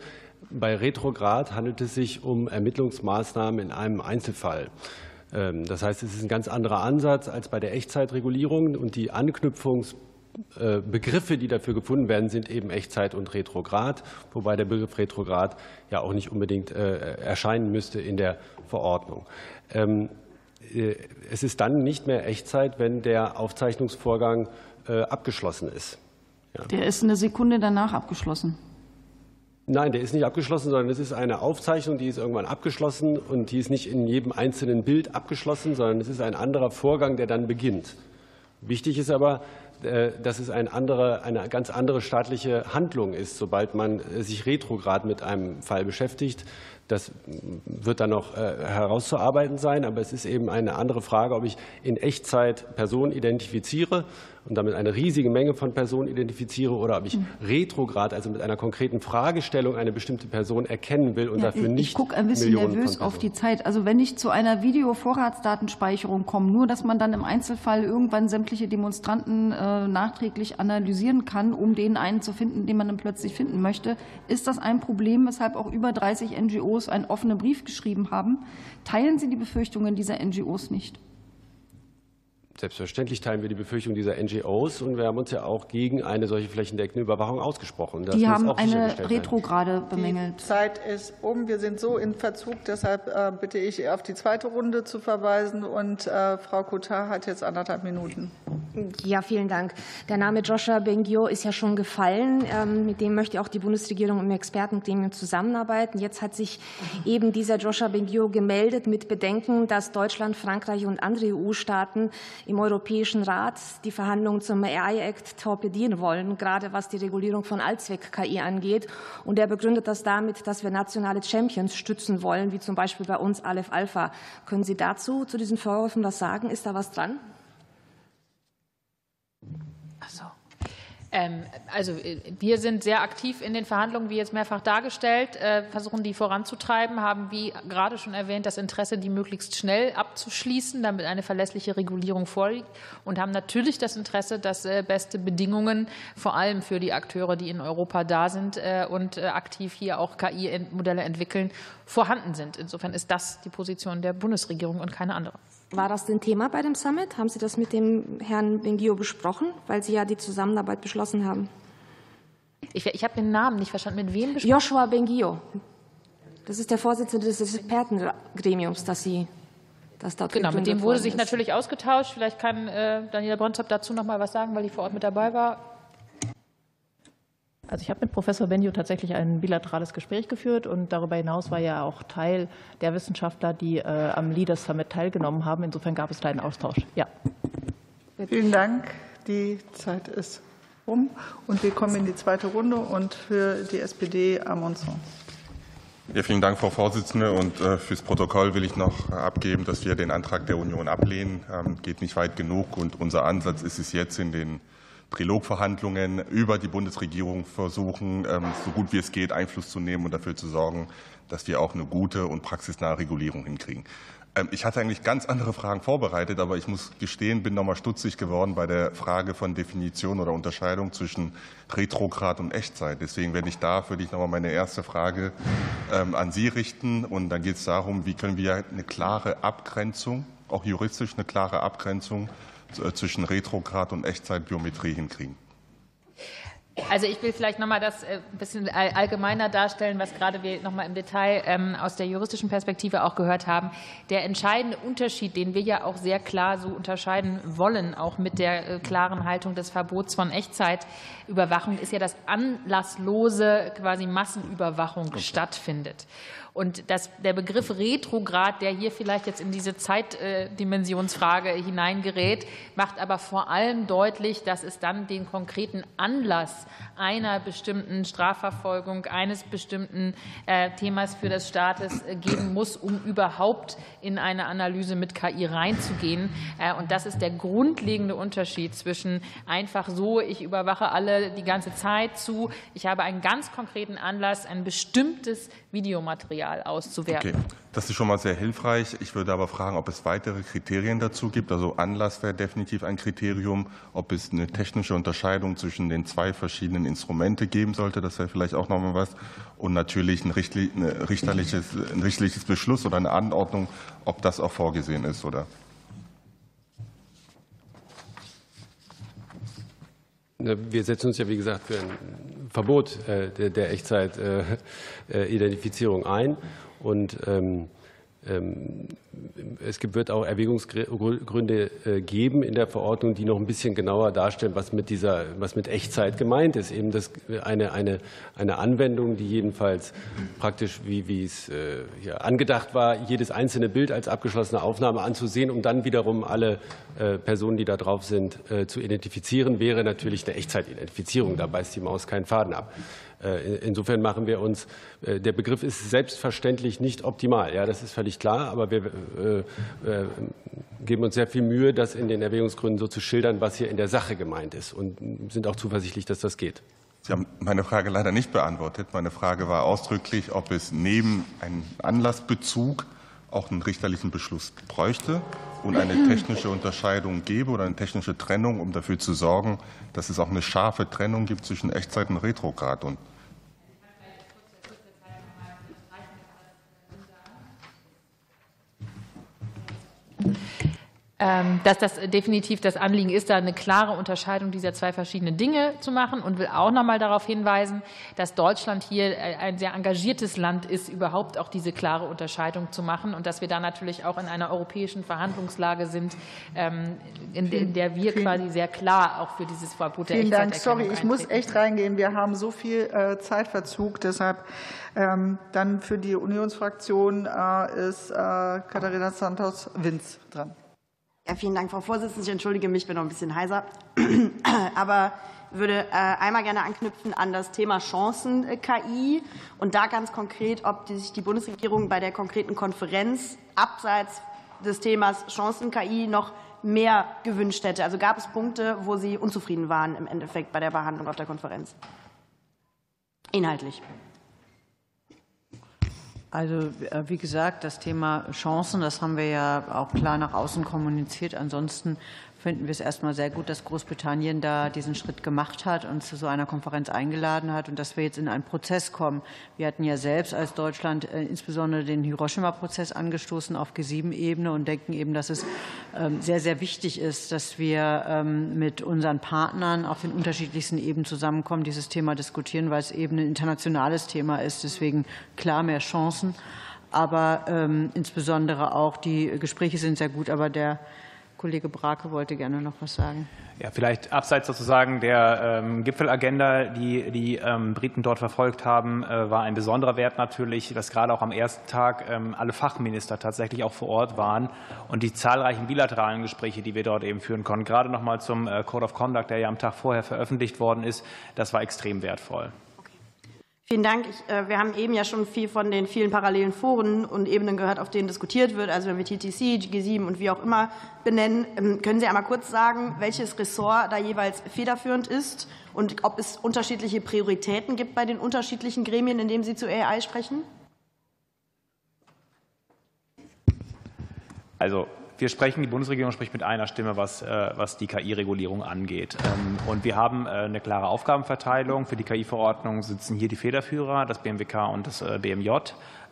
Bei Retrograd handelt es sich um Ermittlungsmaßnahmen in einem Einzelfall. Ähm, das heißt, es ist ein ganz anderer Ansatz als bei der Echtzeitregulierung und die Anknüpfungsbegriffe, die dafür gefunden werden, sind eben Echtzeit und Retrograd, wobei der Begriff Retrograd ja auch nicht unbedingt erscheinen müsste in der Verordnung. Ähm, es ist dann nicht mehr Echtzeit, wenn der Aufzeichnungsvorgang abgeschlossen ist. Der ist eine Sekunde danach abgeschlossen. Nein, der ist nicht abgeschlossen, sondern es ist eine Aufzeichnung, die ist irgendwann abgeschlossen und die ist nicht in jedem einzelnen Bild abgeschlossen, sondern es ist ein anderer Vorgang, der dann beginnt. Wichtig ist aber, äh, dass es ein andere, eine ganz andere staatliche Handlung ist, sobald man sich retrograd mit einem Fall beschäftigt. Das wird dann noch äh, herauszuarbeiten sein, aber es ist eben eine andere Frage, ob ich in Echtzeit Personen identifiziere und damit eine riesige Menge von Personen identifiziere oder ob ich hm. retrograd, also mit einer konkreten Fragestellung eine bestimmte Person erkennen will und ja, dafür nicht. Ich gucke ein bisschen Millionen nervös auf die Zeit. Also wenn ich zu einer Videovorratsdatenspeicherung komme, nur dass man dann im Einzelfall irgendwann sämtliche Demonstranten äh, nachträglich analysieren kann, um den einen zu finden, den man dann plötzlich finden möchte, ist das ein Problem, weshalb auch über 30 NGOs einen offenen Brief geschrieben haben. Teilen Sie die Befürchtungen dieser NGOs nicht? Selbstverständlich teilen wir die Befürchtung dieser NGOs und wir haben uns ja auch gegen eine solche flächendeckende Überwachung ausgesprochen. Das die haben eine Retrograde bemängelt. Die Zeit ist um. Wir sind so in Verzug. Deshalb äh, bitte ich, auf die zweite Runde zu verweisen. Und äh, Frau Cotard hat jetzt anderthalb Minuten. Ja, vielen Dank. Der Name Joshua Bengio ist ja schon gefallen. Ähm, mit dem möchte auch die Bundesregierung im Expertengremium zusammenarbeiten. Jetzt hat sich eben dieser Joshua Bengio gemeldet mit Bedenken, dass Deutschland, Frankreich und andere EU-Staaten im Europäischen Rat die Verhandlungen zum AI-Act torpedieren wollen, gerade was die Regulierung von Allzweck-KI angeht. Und er begründet das damit, dass wir nationale Champions stützen wollen, wie zum Beispiel bei uns Aleph Alpha. Können Sie dazu, zu diesen Vorwürfen was sagen? Ist da was dran? Also äh, wir sind sehr aktiv in den Verhandlungen, wie jetzt mehrfach dargestellt, äh, versuchen die voranzutreiben, haben wie gerade schon erwähnt das Interesse, die möglichst schnell abzuschließen, damit eine verlässliche Regulierung vorliegt und haben natürlich das Interesse, dass äh, beste Bedingungen vor allem für die Akteure, die in Europa da sind und aktiv hier auch KI-Modelle entwickeln, vorhanden sind. Insofern ist das die Position der Bundesregierung und keine andere. War das denn Thema bei dem Summit? Haben Sie das mit dem Herrn Bengio besprochen, weil Sie ja die Zusammenarbeit beschlossen haben? Ich, ich habe den Namen nicht verstanden. Mit wem besprochen? Joshua Bengio. Das ist der Vorsitzende des Expertengremiums, das Sie das dort Genau, mit dem wurde sich natürlich ausgetauscht. Vielleicht kann äh, Daniela Bronzop dazu noch mal was sagen, weil die vor Ort mit dabei war. Also ich habe mit Professor Benio tatsächlich ein bilaterales Gespräch geführt und darüber hinaus war ja auch Teil der Wissenschaftler, die äh, am Leaders Summit teilgenommen haben. Insofern gab es da einen Austausch. Ja. Vielen Dank. Die Zeit ist um und wir kommen in die zweite Runde und für die SPD Amundsen. Ja, vielen Dank, Frau Vorsitzende. Und äh, fürs Protokoll will ich noch abgeben, dass wir den Antrag der Union ablehnen. Ähm, geht nicht weit genug. Und unser Ansatz ist es jetzt in den Trilogverhandlungen über die Bundesregierung versuchen, ähm, so gut wie es geht, Einfluss zu nehmen und dafür zu sorgen, dass wir auch eine gute und praxisnahe Regulierung hinkriegen. Ähm, ich hatte eigentlich ganz andere Fragen vorbereitet, aber ich muss gestehen, bin nochmal stutzig geworden bei der Frage von Definition oder Unterscheidung zwischen Retrograd und Echtzeit. Deswegen, wenn ich darf, würde ich nochmal meine erste Frage ähm, an Sie richten. Und dann geht es darum, wie können wir eine klare Abgrenzung, auch juristisch eine klare Abgrenzung zwischen Retrograd und Echtzeitbiometrie hinkriegen? Also ich will vielleicht noch mal das ein äh, bisschen allgemeiner darstellen, was gerade wir noch mal im Detail ähm, aus der juristischen Perspektive auch gehört haben. Der entscheidende Unterschied, den wir ja auch sehr klar so unterscheiden wollen, auch mit der äh, klaren Haltung des Verbots von Echtzeitüberwachung, ist ja, dass anlasslose quasi Massenüberwachung stattfindet. Und das, der Begriff Retrograd, der hier vielleicht jetzt in diese Zeitdimensionsfrage hineingerät, macht aber vor allem deutlich, dass es dann den konkreten Anlass einer bestimmten Strafverfolgung, eines bestimmten äh, Themas für das Staates äh, geben muss, um überhaupt in eine Analyse mit KI reinzugehen. Äh, und das ist der grundlegende Unterschied zwischen einfach so, ich überwache alle die ganze Zeit zu, ich habe einen ganz konkreten Anlass, ein bestimmtes Videomaterial auszuwerten. Okay. Das ist schon mal sehr hilfreich. Ich würde aber fragen, ob es weitere Kriterien dazu gibt. Also Anlass wäre definitiv ein Kriterium, ob es eine technische Unterscheidung zwischen den zwei verschiedenen Instrumente geben sollte. Das wäre vielleicht auch noch mal was. Und natürlich ein, richterliches, ein richterliches Beschluss oder eine Anordnung, ob das auch vorgesehen ist, oder? Wir setzen uns ja, wie gesagt, für ein Verbot äh, der Echtzeit-Identifizierung ein. Und ähm, es wird auch Erwägungsgründe äh, geben in der Verordnung, die noch ein bisschen genauer darstellen, was mit dieser, was mit Echtzeit gemeint ist. Eben das, eine, eine, eine Anwendung, die jedenfalls praktisch, wie, wie es äh, angedacht war, jedes einzelne Bild als abgeschlossene Aufnahme anzusehen, um dann wiederum alle äh, Personen, die da drauf sind, zu identifizieren, wäre natürlich eine Echtzeit-Identifizierung. Da beißt die Maus keinen Faden ab. Äh, insofern machen wir uns, äh, der Begriff ist selbstverständlich nicht optimal, ja, das ist völlig klar, aber wir äh, geben uns sehr viel Mühe, das in den Erwägungsgründen so zu schildern, was hier in der Sache gemeint ist und sind auch zuversichtlich, dass das geht. Sie haben meine Frage leider nicht beantwortet. Meine Frage war ausdrücklich, ob es neben einem Anlassbezug auch einen richterlichen Beschluss bräuchte und eine technische Unterscheidung gäbe oder eine technische Trennung, um dafür zu sorgen, dass es auch eine scharfe Trennung gibt zwischen Echtzeit und Retrograd. Und dass das definitiv das Anliegen ist, da eine klare Unterscheidung dieser zwei verschiedenen Dinge zu machen und will auch noch mal darauf hinweisen, dass Deutschland hier äh, ein sehr engagiertes Land ist, überhaupt auch diese klare Unterscheidung zu machen und dass wir da natürlich auch in einer europäischen Verhandlungslage sind, ähm, in der wir quasi sehr klar auch für dieses Verbot der Vielen Dank. Sorry, ich muss echt reingehen. Wir haben so viel äh, Zeitverzug, deshalb ähm, dann für die Unionsfraktion äh, ist Katharina Santos Winz dran. Vielen Dank, Frau Vorsitzende. Ich entschuldige mich, ich bin noch ein bisschen heiser. Aber würde äh, einmal gerne anknüpfen an das Thema Chancen-KI und da ganz konkret, ob sich die Bundesregierung bei der konkreten Konferenz abseits des Themas Chancen-KI noch mehr gewünscht hätte. Also gab es Punkte, wo Sie unzufrieden waren im Endeffekt bei der Behandlung auf der Konferenz? Inhaltlich. Also äh, wie gesagt, das Thema Chancen, das haben wir ja auch klar nach außen kommuniziert. Ansonsten finden wir es erstmal sehr gut, dass Großbritannien da diesen Schritt gemacht hat und zu so einer Konferenz eingeladen hat und dass wir jetzt in einen Prozess kommen. Wir hatten ja selbst als Deutschland äh, insbesondere den Hiroshima-Prozess angestoßen auf G7-Ebene und denken eben, dass es ähm, sehr, sehr wichtig ist, dass wir ähm, mit unseren Partnern auf den unterschiedlichsten Ebenen zusammenkommen, dieses Thema diskutieren, weil es eben ein internationales Thema ist. Deswegen klar mehr Chancen. Aber ähm, insbesondere auch die Gespräche sind sehr gut, aber der Kollege Brake wollte gerne noch was sagen. Ja, vielleicht abseits sozusagen der ähm, Gipfelagenda, die die ähm, Briten dort verfolgt haben, äh, war ein besonderer Wert natürlich, dass gerade auch am ersten Tag ähm, alle Fachminister tatsächlich auch vor Ort waren und die zahlreichen bilateralen Gespräche, die wir dort eben führen konnten, gerade noch mal zum äh, Code of Conduct, der ja am Tag vorher veröffentlicht worden ist, das war extrem wertvoll. Vielen Dank. Ich, äh, wir haben eben ja schon viel von den vielen parallelen Foren und Ebenen gehört, auf denen diskutiert wird. Also wenn wir TTC, G7 und wie auch immer benennen, ähm, können Sie einmal kurz sagen, welches Ressort da jeweils federführend ist und ob es unterschiedliche Prioritäten gibt bei den unterschiedlichen Gremien, in denen Sie zu AI sprechen? Also wir sprechen, die Bundesregierung spricht mit einer Stimme, was, äh, was die KI-Regulierung angeht. Ähm, und wir haben äh, eine klare Aufgabenverteilung. Für die KI-Verordnung sitzen hier die Federführer, das BMWK und das äh, BMJ.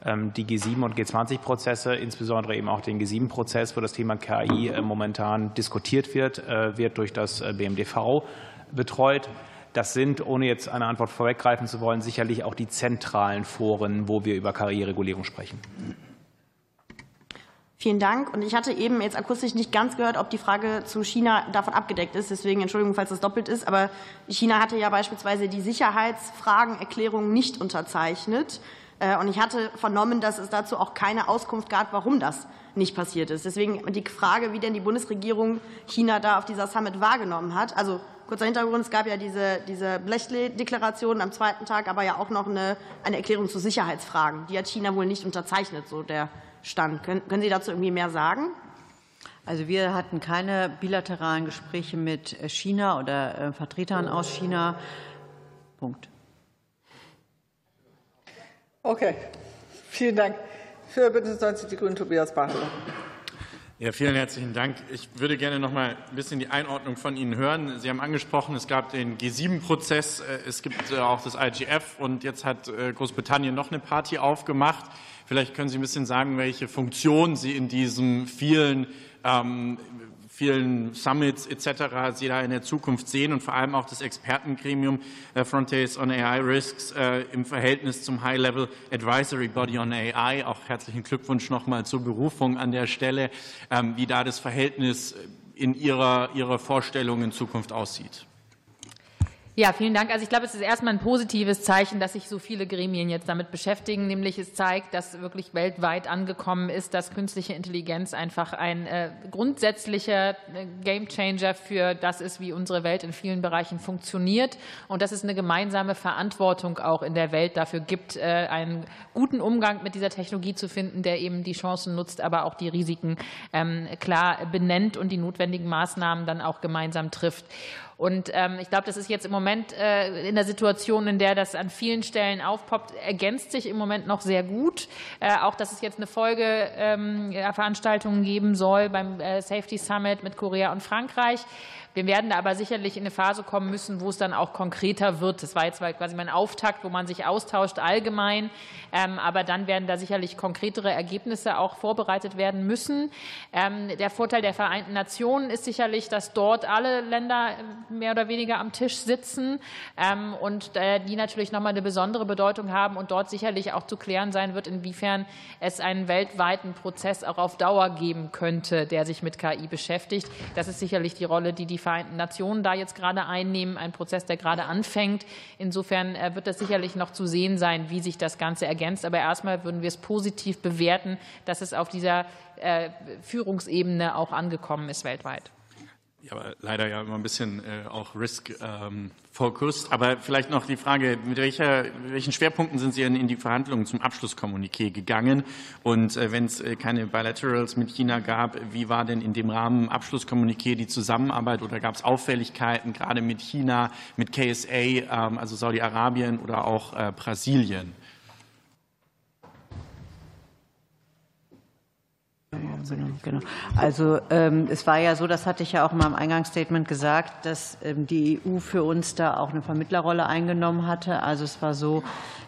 Ähm, die G7 und G20-Prozesse, insbesondere eben auch den G7-Prozess, wo das Thema KI momentan diskutiert wird, wird durch das BMDV betreut. Das sind, ohne jetzt eine Antwort vorweggreifen zu wollen, sicherlich auch die zentralen Foren, wo wir über KI-Regulierung sprechen. Vielen Dank. Und ich hatte eben jetzt akustisch nicht ganz gehört, ob die Frage zu China davon abgedeckt ist. Deswegen Entschuldigung, falls das doppelt ist. Aber China hatte ja beispielsweise die Sicherheitsfragenerklärung nicht unterzeichnet. Und ich hatte vernommen, dass es dazu auch keine Auskunft gab, warum das nicht passiert ist. Deswegen die Frage, wie denn die Bundesregierung China da auf dieser Summit wahrgenommen hat. Also kurzer Hintergrund, es gab ja diese, diese Blechle-Deklaration am zweiten Tag, aber ja auch noch eine, eine Erklärung zu Sicherheitsfragen. Die hat China wohl nicht unterzeichnet, so der Stand. Können, können Sie dazu irgendwie mehr sagen? Also wir hatten keine bilateralen Gespräche mit China oder äh, Vertretern aus China. Punkt. Okay, vielen Dank. Für Bündnis 90 Die Grünen Tobias Bartler. Ja, vielen herzlichen Dank. Ich würde gerne noch mal ein bisschen die Einordnung von Ihnen hören. Sie haben angesprochen, es gab den G7-Prozess, es gibt auch das IGF und jetzt hat äh, Großbritannien noch eine Party aufgemacht. Vielleicht können Sie ein bisschen sagen, welche Funktion Sie in diesen vielen ähm, vielen Summits etc. Sie da in der Zukunft sehen und vor allem auch das Expertengremium äh, Frontiers on AI Risks äh, im Verhältnis zum High-Level Advisory Body on AI. Auch herzlichen Glückwunsch nochmal zur Berufung an der Stelle, ähm, wie da das Verhältnis in Ihrer, Ihrer Vorstellung in Zukunft aussieht. Ja, vielen Dank. Also ich glaube, es ist erstmal ein positives Zeichen, dass sich so viele Gremien jetzt damit beschäftigen. Nämlich es zeigt, dass wirklich weltweit angekommen ist, dass künstliche Intelligenz einfach ein äh, grundsätzlicher äh, Gamechanger für das ist, wie unsere Welt in vielen Bereichen funktioniert. Und dass es eine gemeinsame Verantwortung auch in der Welt dafür gibt, äh, einen guten Umgang mit dieser Technologie zu finden, der eben die Chancen nutzt, aber auch die Risiken ähm, klar benennt und die notwendigen Maßnahmen dann auch gemeinsam trifft. Und ähm, ich glaube, das ist jetzt im Moment äh, in der Situation, in der das an vielen Stellen aufpoppt, ergänzt sich im Moment noch sehr gut. Äh, auch, dass es jetzt eine Folgeveranstaltung ähm, geben soll beim äh, Safety Summit mit Korea und Frankreich. Wir werden da aber sicherlich in eine Phase kommen müssen, wo es dann auch konkreter wird. Das war jetzt quasi mein Auftakt, wo man sich austauscht allgemein. Ähm, aber dann werden da sicherlich konkretere Ergebnisse auch vorbereitet werden müssen. Ähm, der Vorteil der Vereinten Nationen ist sicherlich, dass dort alle Länder mehr oder weniger am Tisch sitzen ähm, und äh, die natürlich nochmal eine besondere Bedeutung haben und dort sicherlich auch zu klären sein wird, inwiefern es einen weltweiten Prozess auch auf Dauer geben könnte, der sich mit KI beschäftigt. Das ist sicherlich die Rolle, die die Vereinten Nationen da jetzt gerade einnehmen, ein Prozess, der gerade anfängt. Insofern äh, wird das sicherlich noch zu sehen sein, wie sich das Ganze ergänzt. Aber erstmal würden wir es positiv bewerten, dass es auf dieser äh, Führungsebene auch angekommen ist weltweit. Ja, aber leider ja immer ein bisschen äh, auch Risk-Focused. Ähm, aber vielleicht noch die Frage, mit welcher, welchen Schwerpunkten sind Sie denn in die Verhandlungen zum Abschlusskommuniqué gegangen? Und äh, wenn es äh, keine Bilaterals mit China gab, wie war denn in dem Rahmen Abschlusskommuniqué die Zusammenarbeit oder gab es Auffälligkeiten gerade mit China, mit KSA, ähm, also Saudi-Arabien oder auch äh, Brasilien? Genau, genau. Also ähm, es war ja so, das hatte ich ja auch in meinem Eingangsstatement gesagt, dass ähm, die EU für uns da auch eine Vermittlerrolle eingenommen hatte. Also es war so,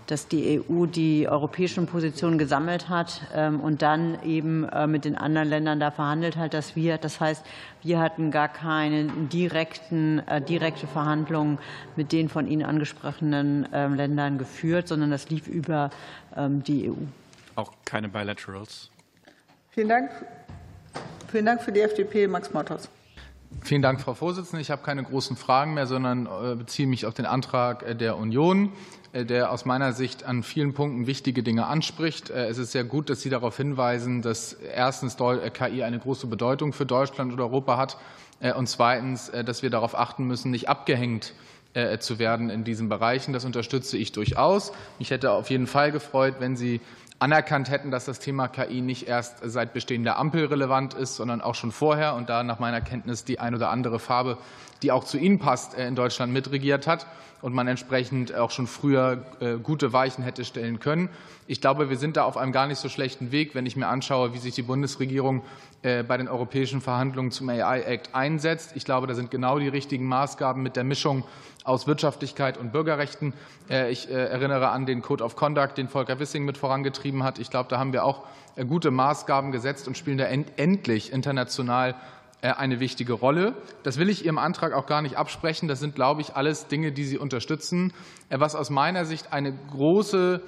dass die EU die europäischen Positionen gesammelt hat ähm, und dann eben äh, mit den anderen Ländern da verhandelt hat, dass wir, das heißt, wir hatten gar keine direkten, äh, direkte Verhandlungen mit den von Ihnen angesprochenen ähm, Ländern geführt, sondern das lief über ähm, die EU. Auch keine Bilaterals? Vielen Dank. Vielen Dank für die FDP, Max Motters. Vielen Dank, Frau Vorsitzende. Ich habe keine großen Fragen mehr, sondern äh, beziehe mich auf den Antrag äh, der Union, äh, der aus meiner Sicht an vielen Punkten wichtige Dinge anspricht. Es ist sehr gut, dass Sie darauf hinweisen, dass erstens KI eine große Bedeutung für Deutschland und Europa hat und zweitens, dass wir darauf achten müssen, nicht abgehängt zu werden in diesen Bereichen. Das unterstütze ich durchaus. Mich hätte auf jeden Fall gefreut, wenn Sie anerkannt hätten, dass das Thema KI nicht erst seit Bestehen der Ampel relevant ist, sondern auch schon vorher. Und da nach meiner Kenntnis die ein oder andere Farbe, die auch zu Ihnen passt, äh, in Deutschland mitregiert hat und man entsprechend auch schon früher äh, gute Weichen hätte stellen können. Ich glaube, wir sind da auf einem gar nicht so schlechten Weg, wenn ich mir anschaue, wie sich die Bundesregierung äh, bei den europäischen Verhandlungen zum AI Act einsetzt. Ich glaube, da sind genau die richtigen Maßgaben mit der Mischung aus Wirtschaftlichkeit und Bürgerrechten. Ich erinnere an den Code of Conduct, den Volker Wissing mit vorangetrieben hat. Ich glaube, da haben wir auch gute Maßgaben gesetzt und spielen da endlich international eine wichtige Rolle. Das will ich Ihrem Antrag auch gar nicht absprechen. Das sind, glaube ich, alles Dinge, die Sie unterstützen. Was aus meiner Sicht eine große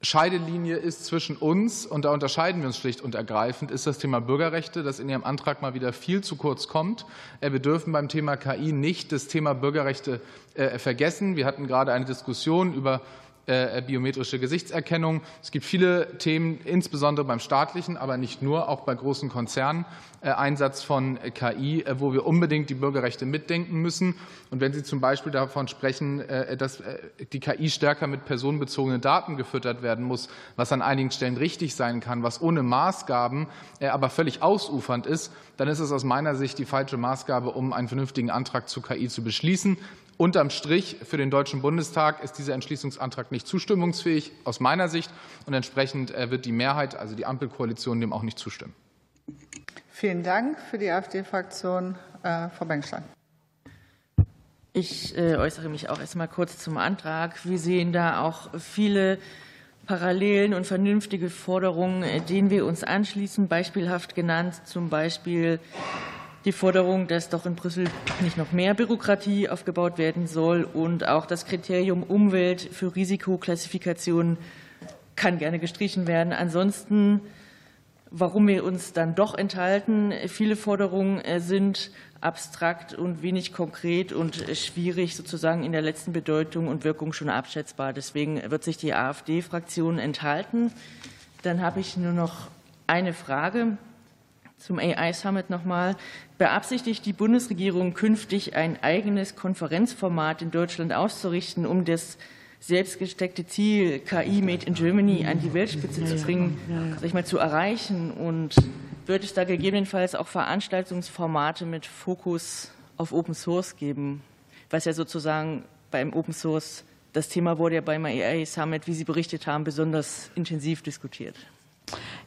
Scheidelinie ist zwischen uns, und da unterscheiden wir uns schlicht und ergreifend, ist das Thema Bürgerrechte, das in Ihrem Antrag mal wieder viel zu kurz kommt. Äh, wir dürfen beim Thema KI nicht das Thema Bürgerrechte äh, vergessen. Wir hatten gerade eine Diskussion über äh, biometrische Gesichtserkennung. Es gibt viele Themen, insbesondere beim staatlichen, aber nicht nur, auch bei großen Konzernen, äh, Einsatz von KI, wo wir unbedingt die Bürgerrechte mitdenken müssen. Und wenn Sie zum Beispiel davon sprechen, dass die KI stärker mit personenbezogenen Daten gefüttert werden muss, was an einigen Stellen richtig sein kann, was ohne Maßgaben aber völlig ausufernd ist, dann ist es aus meiner Sicht die falsche Maßgabe, um einen vernünftigen Antrag zu KI zu beschließen. Unterm Strich für den Deutschen Bundestag ist dieser Entschließungsantrag nicht zustimmungsfähig aus meiner Sicht und entsprechend äh, wird die Mehrheit, also die Ampelkoalition, dem auch nicht zustimmen. Vielen Dank für die AfD-Fraktion. Äh, Frau Bengstein. Ich äh, äußere mich auch erst mal kurz zum Antrag. Wir sehen da auch viele Parallelen und vernünftige Forderungen, denen wir uns anschließen. Beispielhaft genannt zum Beispiel die Forderung, dass doch in Brüssel nicht noch mehr Bürokratie aufgebaut werden soll und auch das Kriterium Umwelt für Risikoklassifikationen kann gerne gestrichen werden. Ansonsten, warum wir uns dann doch enthalten, viele Forderungen äh, sind abstrakt und wenig konkret und schwierig sozusagen in der letzten Bedeutung und Wirkung schon abschätzbar. Deswegen wird sich die AfD-Fraktion enthalten. Dann habe ich nur noch eine Frage zum AI Summit nochmal. Beabsichtigt die Bundesregierung künftig ein eigenes Konferenzformat in Deutschland auszurichten, um das selbstgesteckte Ziel KI Made in Germany an die Weltspitze zu bringen, sag ich mal, zu erreichen? Und wird es da gegebenenfalls auch Veranstaltungsformate mit Fokus auf Open Source geben, was ja sozusagen beim Open Source das Thema wurde ja beim AI Summit, wie Sie berichtet haben, besonders intensiv diskutiert.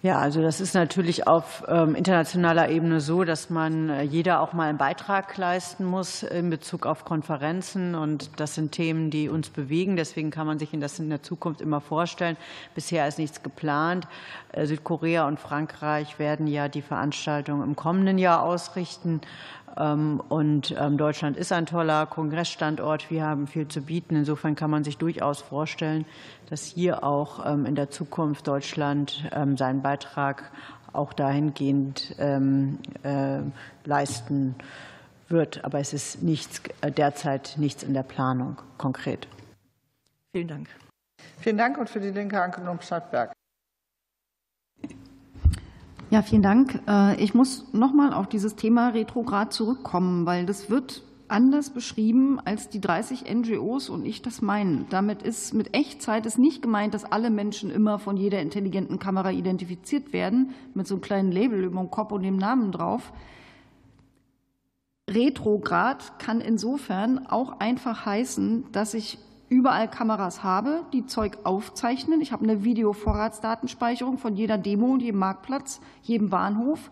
Ja, also das ist natürlich auf ähm, internationaler Ebene so, dass man äh, jeder auch mal einen Beitrag leisten muss in Bezug auf Konferenzen. Und das sind Themen, die uns bewegen. Deswegen kann man sich das in der Zukunft immer vorstellen. Bisher ist nichts geplant. Äh, Südkorea und Frankreich werden ja die Veranstaltung im kommenden Jahr ausrichten. Ähm, und ähm, Deutschland ist ein toller Kongressstandort. Wir haben viel zu bieten. Insofern kann man sich durchaus vorstellen, dass hier auch ähm, in der Zukunft Deutschland seinen Beitrag auch dahingehend leisten wird. Aber es ist nichts, äh, derzeit nichts in der Planung konkret. Vielen Dank. Vielen Dank und für die Linke Anke Stadtberg. Ja, vielen Dank. Äh, ich muss noch mal auf dieses Thema Retrograd zurückkommen, weil das wird anders beschrieben, als die 30 NGOs und ich das meinen. Damit ist mit Echtzeit ist nicht gemeint, dass alle Menschen immer von jeder intelligenten Kamera identifiziert werden, mit so einem kleinen Label über dem Kopf und dem Namen drauf. Retrograd kann insofern auch einfach heißen, dass ich überall Kameras habe, die Zeug aufzeichnen. Ich habe eine Videovorratsdatenspeicherung von jeder Demo, jedem Marktplatz, jedem Bahnhof.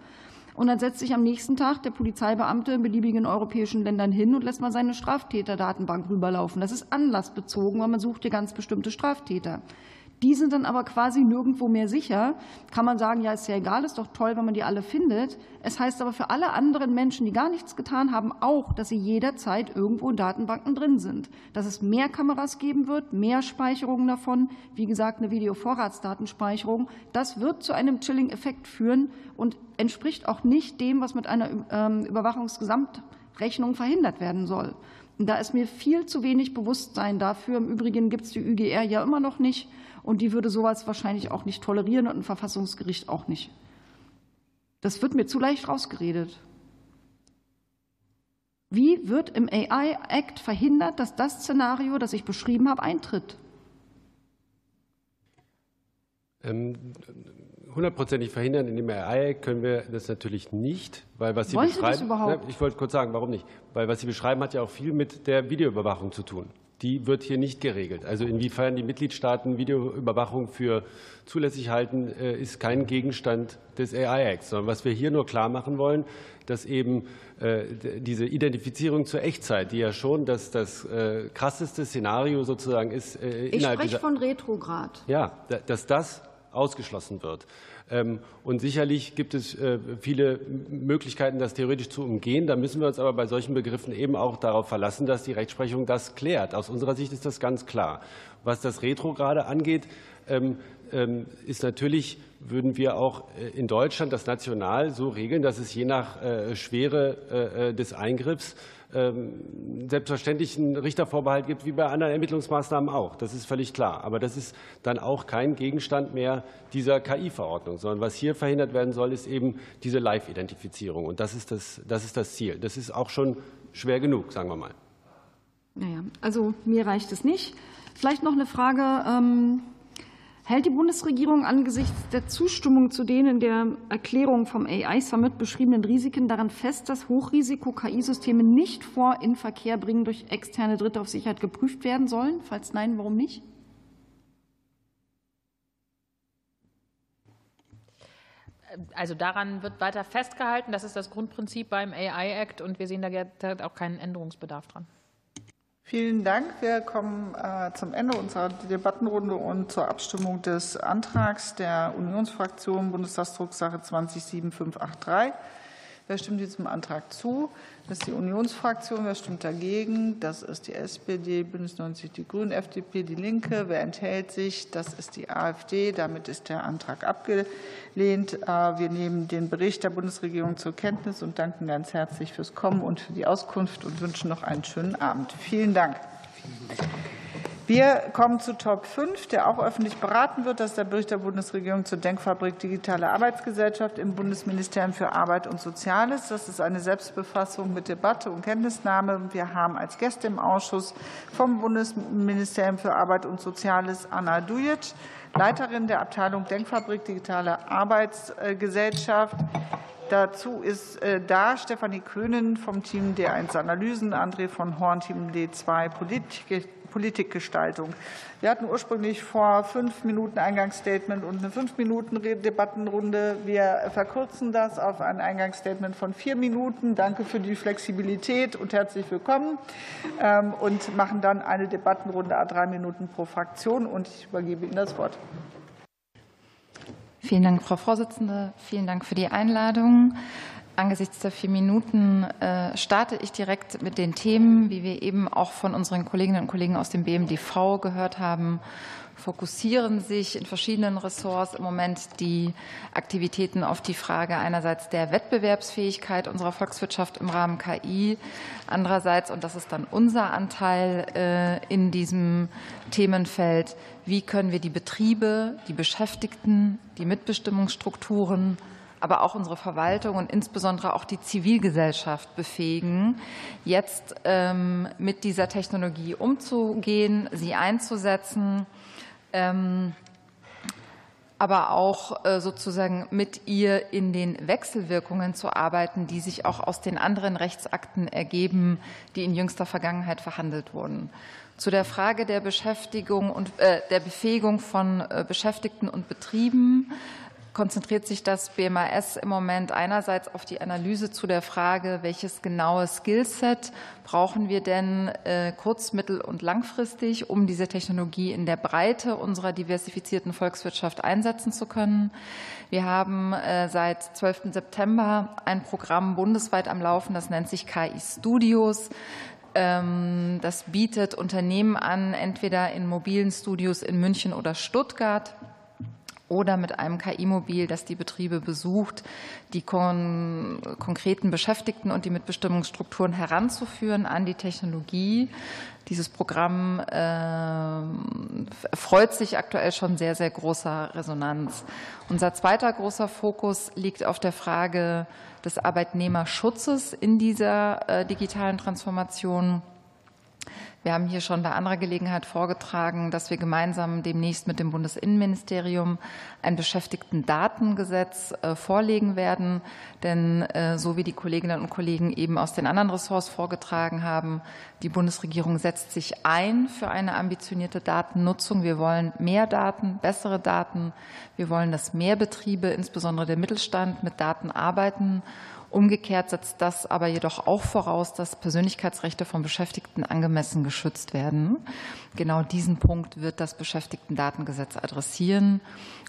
Und dann setzt sich am nächsten Tag der Polizeibeamte in beliebigen europäischen Ländern hin und lässt mal seine Straftäterdatenbank rüberlaufen. Das ist anlassbezogen, weil man sucht hier ganz bestimmte Straftäter. Die sind dann aber quasi nirgendwo mehr sicher. Kann man sagen, ja, ist ja egal, ist doch toll, wenn man die alle findet. Es heißt aber für alle anderen Menschen, die gar nichts getan haben, auch, dass sie jederzeit irgendwo in Datenbanken drin sind. Dass es mehr Kameras geben wird, mehr Speicherungen davon, wie gesagt, eine Videovorratsdatenspeicherung. Das wird zu einem Chilling-Effekt führen und entspricht auch nicht dem, was mit einer ähm, Überwachungsgesamtrechnung verhindert werden soll. Da ist mir viel zu wenig Bewusstsein dafür. Im Übrigen gibt es die ÜGR ja immer noch nicht. Und die würde sowas wahrscheinlich auch nicht tolerieren und ein Verfassungsgericht auch nicht. Das wird mir zu leicht rausgeredet. Wie wird im AI-Act verhindert, dass das Szenario, das ich beschrieben habe, eintritt? Ähm, hundertprozentig verhindern in dem AI-Act können wir das natürlich nicht, weil was Sie Wollen beschreiben. Sie das überhaupt? Ich wollte kurz sagen, warum nicht? Weil was Sie beschreiben, hat ja auch viel mit der Videoüberwachung zu tun die wird hier nicht geregelt. Also inwiefern die Mitgliedstaaten Videoüberwachung für zulässig halten, äh, ist kein Gegenstand des AI-Acts, sondern was wir hier nur klar machen wollen, dass eben äh, diese Identifizierung zur Echtzeit, die ja schon das, das äh, krasseste Szenario sozusagen ist. Ich spreche von Retrograd. Ja, dass das ausgeschlossen wird. Ähm, und sicherlich gibt es äh, viele Möglichkeiten, das theoretisch zu umgehen. Da müssen wir uns aber bei solchen Begriffen eben auch darauf verlassen, dass die Rechtsprechung das klärt. Aus unserer Sicht ist das ganz klar. Was das Retrograde angeht, ähm, ähm, ist natürlich, würden wir auch äh, in Deutschland das national so regeln, dass es je nach äh, Schwere des Eingriffs selbstverständlich einen Richtervorbehalt gibt, wie bei anderen Ermittlungsmaßnahmen auch. Das ist völlig klar. Aber das ist dann auch kein Gegenstand mehr dieser KI-Verordnung, sondern was hier verhindert werden soll, ist eben diese Live-Identifizierung. Und das ist das, das ist das Ziel. Das ist auch schon schwer genug, sagen wir mal. Naja, also mir reicht es nicht. Vielleicht noch eine Frage. Ähm, hält die Bundesregierung angesichts der Zustimmung zu den in der Erklärung vom AI-Summit beschriebenen Risiken daran fest, dass Hochrisiko-KI-Systeme nicht vor in Verkehr bringen durch externe Dritte auf Sicherheit geprüft werden sollen? Falls nein, warum nicht? Also daran wird weiter festgehalten. Das ist das Grundprinzip beim AI-Act und wir sehen da auch keinen Änderungsbedarf dran. Vielen Dank. Wir kommen äh, zum Ende unserer Debattenrunde und zur Abstimmung des Antrags der Unionsfraktion Bundestagsdrucksache 207583. Wer stimmt diesem Antrag zu? Das ist die Unionsfraktion. Wer stimmt dagegen? Das ist die SPD, Bündnis 90, die Grünen, FDP, die Linke. Wer enthält sich? Das ist die AfD. Damit ist der Antrag abgelehnt. Äh, wir nehmen den Bericht der Bundesregierung zur Kenntnis und danken ganz herzlich fürs Kommen und für die Auskunft und wünschen noch einen schönen Abend. Vielen Dank. Wir kommen zu Top 5, der auch öffentlich beraten wird. Das ist der Bericht der Bundesregierung zur Denkfabrik Digitale Arbeitsgesellschaft im Bundesministerium für Arbeit und Soziales. Das ist eine Selbstbefassung mit Debatte und Kenntnisnahme. Wir haben als Gäste im Ausschuss vom Bundesministerium für Arbeit und Soziales Anna Dujic, Leiterin der Abteilung Denkfabrik Digitale Arbeitsgesellschaft. Dazu ist äh, da Stefanie Köhnen vom Team D1 Analysen, André von Horn, Team D2 Politik Politikgestaltung. Wir hatten ursprünglich vor fünf Minuten Eingangsstatement und eine fünf Minuten Debattenrunde. Wir verkürzen das auf ein Eingangsstatement von vier Minuten. Danke für die Flexibilität und herzlich willkommen. Ähm, und machen dann eine Debattenrunde a drei Minuten pro Fraktion. Und ich übergebe Ihnen das Wort. Vielen Dank, Frau Vorsitzende. Vielen Dank für die Einladung. Angesichts der vier Minuten äh, starte ich direkt mit den Themen, wie wir eben auch von unseren Kolleginnen und Kollegen aus dem BMDV gehört haben, fokussieren sich in verschiedenen Ressorts im Moment die Aktivitäten auf die Frage einerseits der Wettbewerbsfähigkeit unserer Volkswirtschaft im Rahmen KI, andererseits, und das ist dann unser Anteil äh, in diesem Themenfeld, wie können wir die Betriebe, die Beschäftigten, die Mitbestimmungsstrukturen aber auch unsere Verwaltung und insbesondere auch die Zivilgesellschaft befähigen, jetzt ähm, mit dieser Technologie umzugehen, sie einzusetzen, ähm, aber auch äh, sozusagen mit ihr in den Wechselwirkungen zu arbeiten, die sich auch aus den anderen Rechtsakten ergeben, die in jüngster Vergangenheit verhandelt wurden. Zu der Frage der Beschäftigung und äh, der Befähigung von äh, Beschäftigten und Betrieben konzentriert sich das BMAS im Moment einerseits auf die Analyse zu der Frage, welches genaue Skillset brauchen wir denn äh, kurz-, mittel- und langfristig, um diese Technologie in der Breite unserer diversifizierten Volkswirtschaft einsetzen zu können. Wir haben äh, seit 12. September ein Programm bundesweit am Laufen, das nennt sich KI Studios. Ähm, das bietet Unternehmen an, entweder in mobilen Studios in München oder Stuttgart oder mit einem KI-Mobil, das die Betriebe besucht, die kon konkreten Beschäftigten und die Mitbestimmungsstrukturen heranzuführen an die Technologie. Dieses Programm äh, freut sich aktuell schon sehr, sehr großer Resonanz. Unser zweiter großer Fokus liegt auf der Frage des Arbeitnehmerschutzes in dieser äh, digitalen Transformation. Wir haben hier schon bei anderer Gelegenheit vorgetragen, dass wir gemeinsam demnächst mit dem Bundesinnenministerium ein Beschäftigtendatengesetz äh, vorlegen werden. Denn äh, so wie die Kolleginnen und Kollegen eben aus den anderen Ressorts vorgetragen haben, die Bundesregierung setzt sich ein für eine ambitionierte Datennutzung. Wir wollen mehr Daten, bessere Daten. Wir wollen, dass mehr Betriebe, insbesondere der Mittelstand, mit Daten arbeiten. Umgekehrt setzt das aber jedoch auch voraus, dass Persönlichkeitsrechte von Beschäftigten angemessen geschützt werden. Genau diesen Punkt wird das Beschäftigtendatengesetz adressieren.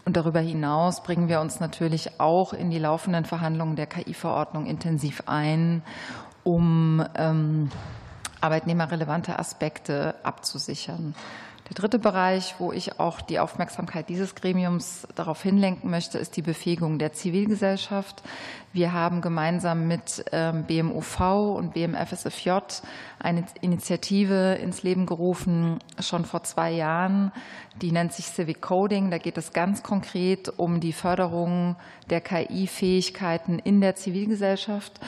Und darüber hinaus bringen wir uns natürlich auch in die laufenden Verhandlungen der KI-Verordnung intensiv ein, um ähm, arbeitnehmerrelevante Aspekte abzusichern. Der dritte Bereich, wo ich auch die Aufmerksamkeit dieses Gremiums darauf hinlenken möchte, ist die Befähigung der Zivilgesellschaft. Wir haben gemeinsam mit ähm, BMUV und BMFSFJ eine Initiative ins Leben gerufen, schon vor zwei Jahren. Die nennt sich Civic Coding. Da geht es ganz konkret um die Förderung der KI-Fähigkeiten in der Zivilgesellschaft.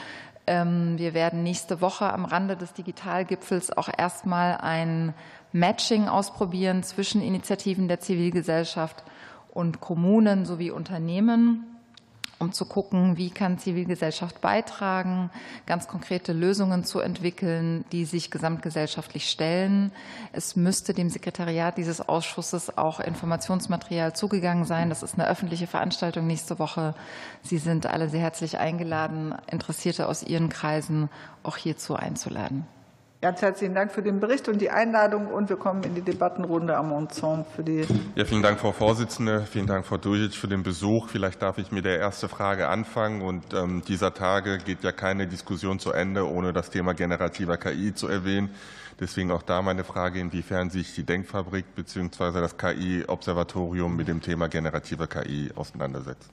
Ähm, wir werden nächste Woche am Rande des Digitalgipfels auch erstmal ein Matching ausprobieren zwischen Initiativen der Zivilgesellschaft und Kommunen sowie Unternehmen um zu gucken, wie kann Zivilgesellschaft beitragen, ganz konkrete Lösungen zu entwickeln, die sich gesamtgesellschaftlich stellen. Es müsste dem Sekretariat dieses Ausschusses auch Informationsmaterial zugegangen sein. Das ist eine öffentliche Veranstaltung nächste Woche. Sie sind alle sehr herzlich eingeladen, Interessierte aus Ihren Kreisen auch hierzu einzuladen. Ganz herzlichen Dank für den Bericht und die Einladung. Und wir kommen in die Debattenrunde am Monzon für die. Ja, vielen Dank, Frau Vorsitzende. Vielen Dank, Frau Durjic, für den Besuch. Vielleicht darf ich mit der ersten Frage anfangen. Und ähm, dieser Tage geht ja keine Diskussion zu Ende, ohne das Thema generativer KI zu erwähnen. Deswegen auch da meine Frage, inwiefern sich die Denkfabrik bzw. das KI-Observatorium mit dem Thema generative KI auseinandersetzt.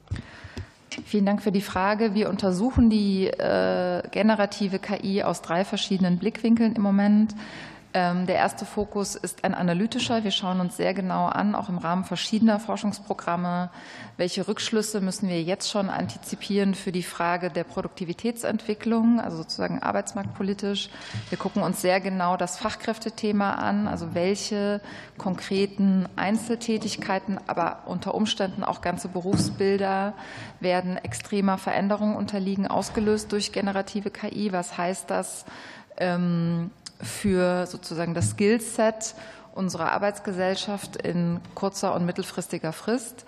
Vielen Dank für die Frage. Wir untersuchen die äh, generative KI aus drei verschiedenen Blickwinkeln im Moment. Ähm, der erste Fokus ist ein analytischer. Wir schauen uns sehr genau an, auch im Rahmen verschiedener Forschungsprogramme, welche Rückschlüsse müssen wir jetzt schon antizipieren für die Frage der Produktivitätsentwicklung, also sozusagen arbeitsmarktpolitisch. Wir gucken uns sehr genau das Fachkräftethema an, also welche konkreten Einzeltätigkeiten, aber unter Umständen auch ganze Berufsbilder werden extremer Veränderungen unterliegen, ausgelöst durch generative KI. Was heißt das? Für sozusagen das Skillset unserer Arbeitsgesellschaft in kurzer und mittelfristiger Frist.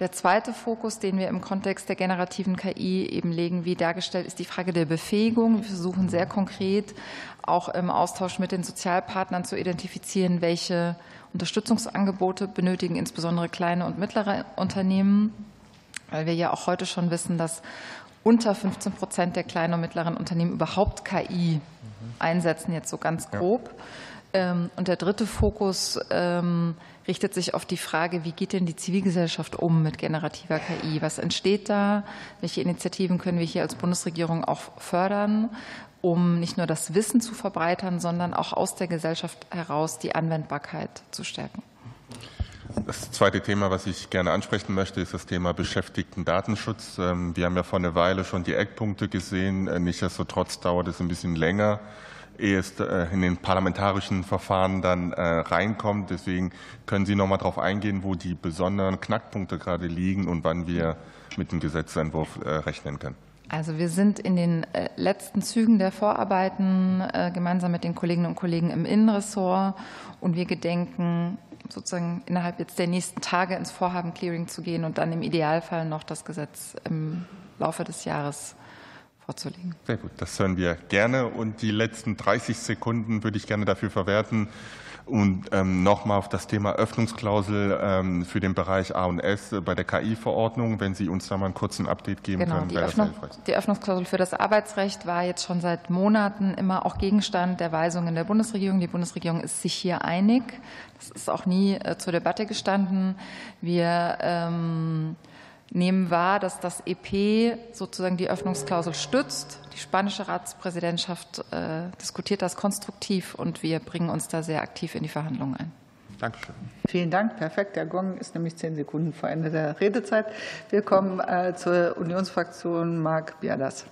Der zweite Fokus, den wir im Kontext der generativen KI eben legen, wie dargestellt, ist die Frage der Befähigung. Wir versuchen sehr konkret auch im Austausch mit den Sozialpartnern zu identifizieren, welche Unterstützungsangebote benötigen insbesondere kleine und mittlere Unternehmen, weil wir ja auch heute schon wissen, dass unter 15 Prozent der kleinen und mittleren Unternehmen überhaupt KI einsetzen, jetzt so ganz grob. Ähm, und der dritte Fokus ähm, richtet sich auf die Frage, wie geht denn die Zivilgesellschaft um mit generativer KI? Was entsteht da? Welche Initiativen können wir hier als Bundesregierung auch fördern, um nicht nur das Wissen zu verbreitern, sondern auch aus der Gesellschaft heraus die Anwendbarkeit zu stärken? Das zweite Thema, was ich gerne ansprechen möchte, ist das Thema Beschäftigten-Datenschutz. Ähm, wir haben ja vor einer Weile schon die Eckpunkte gesehen. Äh, nichtsdestotrotz dauert es ein bisschen länger, ehe es äh, in den parlamentarischen Verfahren dann äh, reinkommt. Deswegen können Sie noch mal darauf eingehen, wo die besonderen Knackpunkte gerade liegen und wann wir mit dem Gesetzentwurf rechnen können. Also wir sind in den letzten Zügen der Vorarbeiten gemeinsam mit den Kolleginnen und Kollegen im Innenressort und wir gedenken sozusagen innerhalb jetzt der nächsten Tage ins Vorhaben Clearing zu gehen und dann im Idealfall noch das Gesetz im Laufe des Jahres vorzulegen. Sehr gut, das hören wir gerne. Und die letzten 30 Sekunden würde ich gerne dafür verwerten, und ähm, nochmal auf das Thema Öffnungsklausel ähm, für den Bereich A und S bei der KI-Verordnung, wenn Sie uns da mal einen kurzen Update geben genau, können. Die, Öffnung, die Öffnungsklausel für das Arbeitsrecht war jetzt schon seit Monaten immer auch Gegenstand der Weisungen der Bundesregierung. Die Bundesregierung ist sich hier einig. Das ist auch nie äh, zur Debatte gestanden. Wir ähm, nehmen wahr, dass das EP sozusagen die Öffnungsklausel stützt. Die spanische Ratspräsidentschaft äh, diskutiert das konstruktiv und wir bringen uns da sehr aktiv in die Verhandlungen ein. Dankeschön. Vielen Dank. Perfekt. Der Gong ist nämlich zehn Sekunden vor Ende der Redezeit. Wir kommen äh, zur Unionsfraktion Marc Biadas.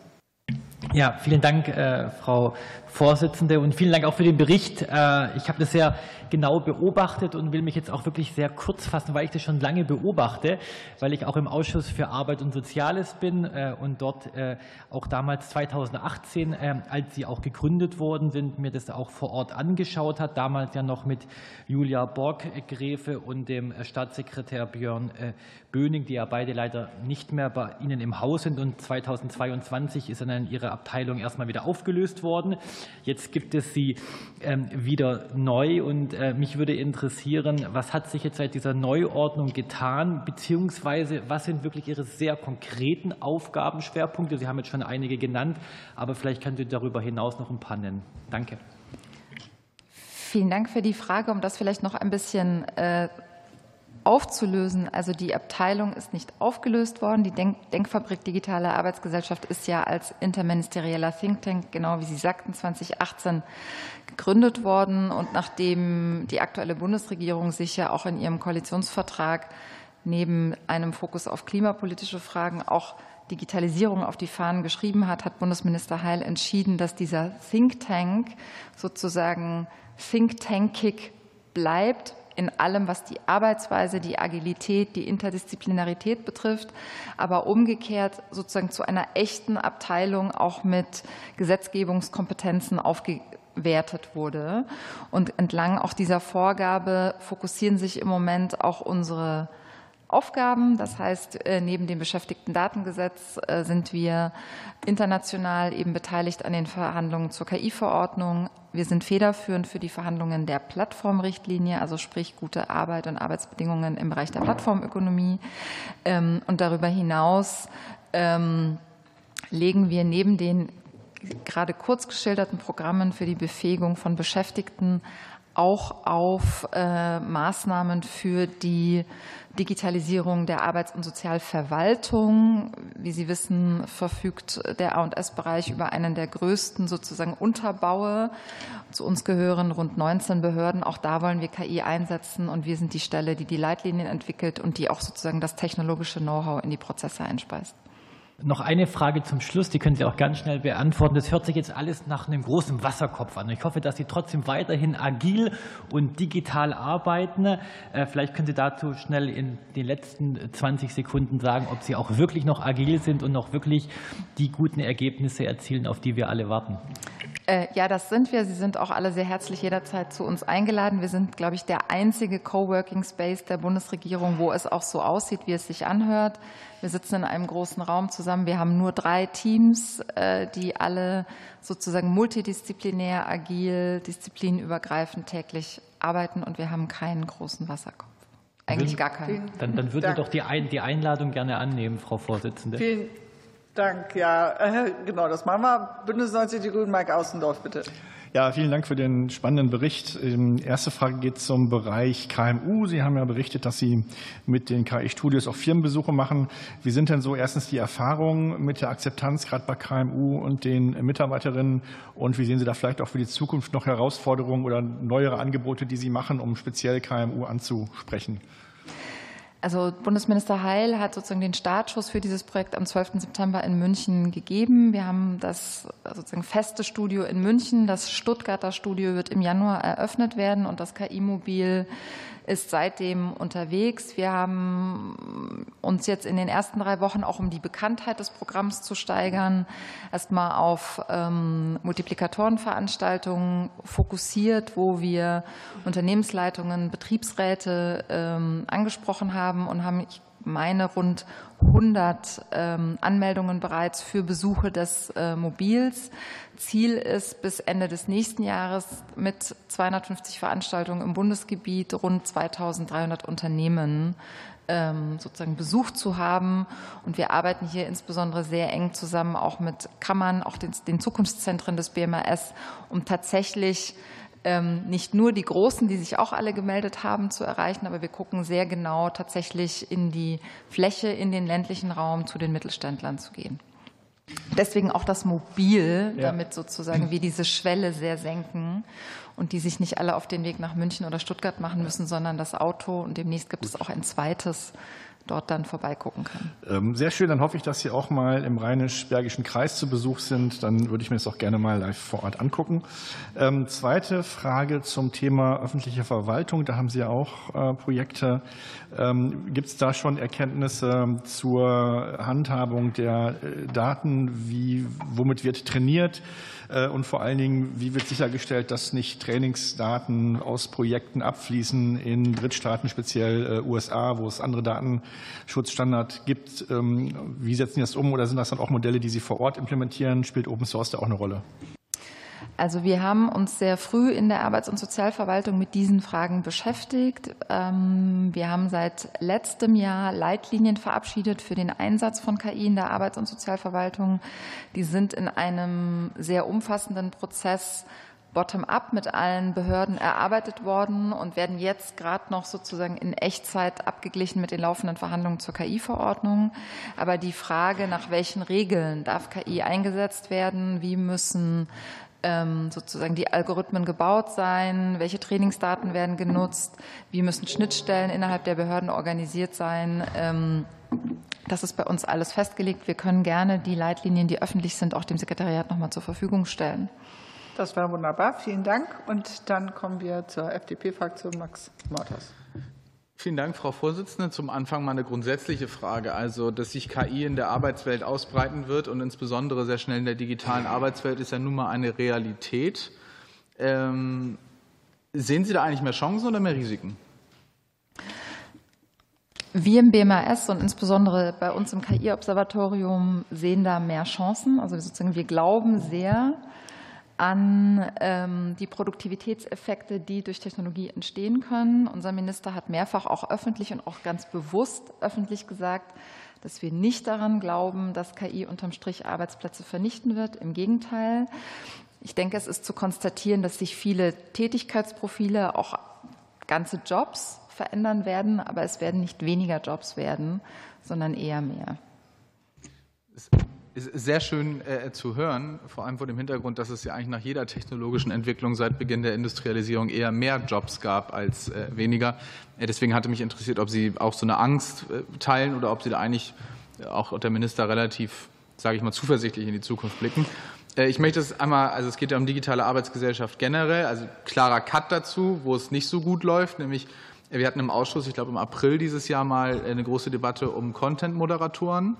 Ja, vielen Dank, äh, Frau Vorsitzende, und vielen Dank auch für den Bericht. Äh, ich habe das sehr genau beobachtet und will mich jetzt auch wirklich sehr kurz fassen, weil ich das schon lange beobachte, weil ich auch im Ausschuss für Arbeit und Soziales bin äh, und dort äh, auch damals 2018, äh, als sie auch gegründet worden sind, mir das auch vor Ort angeschaut hat, damals ja noch mit Julia Borg-Gräfe und dem Staatssekretär Björn Böning, die ja beide leider nicht mehr bei Ihnen im Haus sind und 2022 ist dann ihre Abteilung erstmal wieder aufgelöst worden. Jetzt gibt es sie ähm, wieder neu und äh, mich würde interessieren, was hat sich jetzt seit dieser Neuordnung getan, beziehungsweise was sind wirklich Ihre sehr konkreten Aufgabenschwerpunkte? Sie haben jetzt schon einige genannt, aber vielleicht können Sie darüber hinaus noch ein paar nennen. Danke. Vielen Dank für die Frage, um das vielleicht noch ein bisschen äh, aufzulösen. Also die Abteilung ist nicht aufgelöst worden. Die Denk Denkfabrik Digitale Arbeitsgesellschaft ist ja als interministerieller Think Tank, genau wie Sie sagten, 2018 gegründet worden. Und nachdem die aktuelle Bundesregierung sich ja auch in ihrem Koalitionsvertrag neben einem Fokus auf klimapolitische Fragen auch Digitalisierung auf die Fahnen geschrieben hat, hat Bundesminister Heil entschieden, dass dieser Think Tank sozusagen Think Tankig bleibt, in allem, was die Arbeitsweise, die Agilität, die Interdisziplinarität betrifft, aber umgekehrt sozusagen zu einer echten Abteilung auch mit Gesetzgebungskompetenzen aufgewertet wurde. Und entlang auch dieser Vorgabe fokussieren sich im Moment auch unsere Aufgaben. Das heißt, äh, neben dem Beschäftigtendatengesetz äh, sind wir international eben beteiligt an den Verhandlungen zur KI-Verordnung. Wir sind federführend für die Verhandlungen der Plattformrichtlinie, also sprich gute Arbeit und Arbeitsbedingungen im Bereich der Plattformökonomie. Ähm, und darüber hinaus ähm, legen wir neben den gerade kurz geschilderten Programmen für die Befähigung von Beschäftigten auch auf äh, Maßnahmen für die Digitalisierung der Arbeits- und Sozialverwaltung. Wie Sie wissen, verfügt der A&S-Bereich über einen der größten sozusagen Unterbaue. Zu uns gehören rund 19 Behörden. Auch da wollen wir KI einsetzen und wir sind die Stelle, die die Leitlinien entwickelt und die auch sozusagen das technologische Know-how in die Prozesse einspeist. Noch eine Frage zum Schluss, die können Sie auch ganz schnell beantworten. Das hört sich jetzt alles nach einem großen Wasserkopf an. Ich hoffe, dass Sie trotzdem weiterhin agil und digital arbeiten. Äh, vielleicht können Sie dazu schnell in den letzten 20 Sekunden sagen, ob Sie auch wirklich noch agil sind und noch wirklich die guten Ergebnisse erzielen, auf die wir alle warten. Äh, ja, das sind wir. Sie sind auch alle sehr herzlich jederzeit zu uns eingeladen. Wir sind, glaube ich, der einzige Coworking Space der Bundesregierung, wo es auch so aussieht, wie es sich anhört. Wir sitzen in einem großen Raum zusammen. Wir haben nur drei Teams, äh, die alle sozusagen multidisziplinär, agil, disziplinübergreifend täglich arbeiten und wir haben keinen großen Wasserkopf. Eigentlich gar keinen. Dann, dann würden wir doch die, Ein die Einladung gerne annehmen, Frau Vorsitzende. Vielen Dank. Ja, äh, genau, das machen wir. Bündnis 90 Die Grünen, Mike Außendorf, bitte. Ja, vielen Dank für den spannenden Bericht. Ähm, erste Frage geht zum Bereich KMU. Sie haben ja berichtet, dass Sie mit den KI-Studios auch Firmenbesuche machen. Wie sind denn so erstens die Erfahrungen mit der Akzeptanz gerade bei KMU und den Mitarbeiterinnen? Und wie sehen Sie da vielleicht auch für die Zukunft noch Herausforderungen oder neuere Angebote, die Sie machen, um speziell KMU anzusprechen? Also Bundesminister Heil hat sozusagen den Startschuss für dieses Projekt am 12. September in München gegeben. Wir haben das sozusagen feste Studio in München. Das Stuttgarter Studio wird im Januar eröffnet werden und das KI-Mobil ist seitdem unterwegs. Wir haben uns jetzt in den ersten drei Wochen auch um die Bekanntheit des Programms zu steigern, erstmal auf ähm, Multiplikatorenveranstaltungen fokussiert, wo wir Unternehmensleitungen, Betriebsräte ähm, angesprochen haben und haben, meine, rund 100 ähm, Anmeldungen bereits für Besuche des äh, Mobils. Ziel ist, bis Ende des nächsten Jahres mit 250 Veranstaltungen im Bundesgebiet rund 2300 Unternehmen ähm, sozusagen Besuch zu haben. Und wir arbeiten hier insbesondere sehr eng zusammen auch mit Kammern, auch den, den Zukunftszentren des BMAS, um tatsächlich ähm, nicht nur die Großen, die sich auch alle gemeldet haben, zu erreichen, aber wir gucken sehr genau tatsächlich in die Fläche, in den ländlichen Raum zu den Mittelständlern zu gehen. Deswegen auch das Mobil, damit sozusagen wir diese Schwelle sehr senken und die sich nicht alle auf den Weg nach München oder Stuttgart machen müssen, sondern das Auto. Und demnächst gibt es auch ein zweites dort dann vorbeigucken kann. Ähm, sehr schön, dann hoffe ich, dass Sie auch mal im Rheinisch-Bergischen Kreis zu Besuch sind. Dann würde ich mir das auch gerne mal live vor Ort angucken. Ähm, zweite Frage zum Thema öffentliche Verwaltung. Da haben Sie ja auch äh, Projekte. Ähm, Gibt es da schon Erkenntnisse zur Handhabung der äh, Daten? Wie, womit wird trainiert? Äh, und vor allen Dingen, wie wird sichergestellt, dass nicht Trainingsdaten aus Projekten abfließen in Drittstaaten, speziell äh, USA, wo es andere Datenschutzstandards gibt? Ähm, wie setzen Sie das um oder sind das dann auch Modelle, die Sie vor Ort implementieren? Spielt Open Source da auch eine Rolle? Also wir haben uns sehr früh in der Arbeits- und Sozialverwaltung mit diesen Fragen beschäftigt. Ähm, wir haben seit letztem Jahr Leitlinien verabschiedet für den Einsatz von KI in der Arbeits- und Sozialverwaltung. Die sind in einem sehr umfassenden Prozess bottom-up mit allen Behörden erarbeitet worden und werden jetzt gerade noch sozusagen in Echtzeit abgeglichen mit den laufenden Verhandlungen zur KI-Verordnung. Aber die Frage, nach welchen Regeln darf KI eingesetzt werden, wie müssen sozusagen die Algorithmen gebaut sein, welche Trainingsdaten werden genutzt, wie müssen Schnittstellen innerhalb der Behörden organisiert sein. Ähm, das ist bei uns alles festgelegt. Wir können gerne die Leitlinien, die öffentlich sind, auch dem Sekretariat noch mal zur Verfügung stellen. Das war wunderbar. Vielen Dank. Und dann kommen wir zur FDP-Fraktion. Max Morters. Vielen Dank, Frau Vorsitzende. Zum Anfang mal eine grundsätzliche Frage. Also, dass sich KI in der Arbeitswelt ausbreiten wird und insbesondere sehr schnell in der digitalen Arbeitswelt ist ja nun mal eine Realität. Ähm, sehen Sie da eigentlich mehr Chancen oder mehr Risiken? Wir im BMAS und insbesondere bei uns im KI-Observatorium sehen da mehr Chancen. Also sozusagen wir glauben sehr, an ähm, die Produktivitätseffekte, die durch Technologie entstehen können. Unser Minister hat mehrfach auch öffentlich und auch ganz bewusst öffentlich gesagt, dass wir nicht daran glauben, dass KI unterm Strich Arbeitsplätze vernichten wird. Im Gegenteil. Ich denke, es ist zu konstatieren, dass sich viele Tätigkeitsprofile, auch ganze Jobs verändern werden, aber es werden nicht weniger Jobs werden, sondern eher mehr ist sehr schön äh, zu hören, vor allem vor dem Hintergrund, dass es ja eigentlich nach jeder technologischen Entwicklung seit Beginn der Industrialisierung eher mehr Jobs gab als äh, weniger. Äh, deswegen hatte mich interessiert, ob Sie auch so eine Angst äh, teilen oder ob Sie da eigentlich äh, auch der Minister relativ, sage ich mal, zuversichtlich in die Zukunft blicken. Ich möchte es einmal, also es geht ja um digitale Arbeitsgesellschaft generell, also klarer Cut dazu, wo es nicht so gut läuft, nämlich wir hatten im Ausschuss, ich glaube im April dieses Jahr mal eine große Debatte um Content-Moderatoren.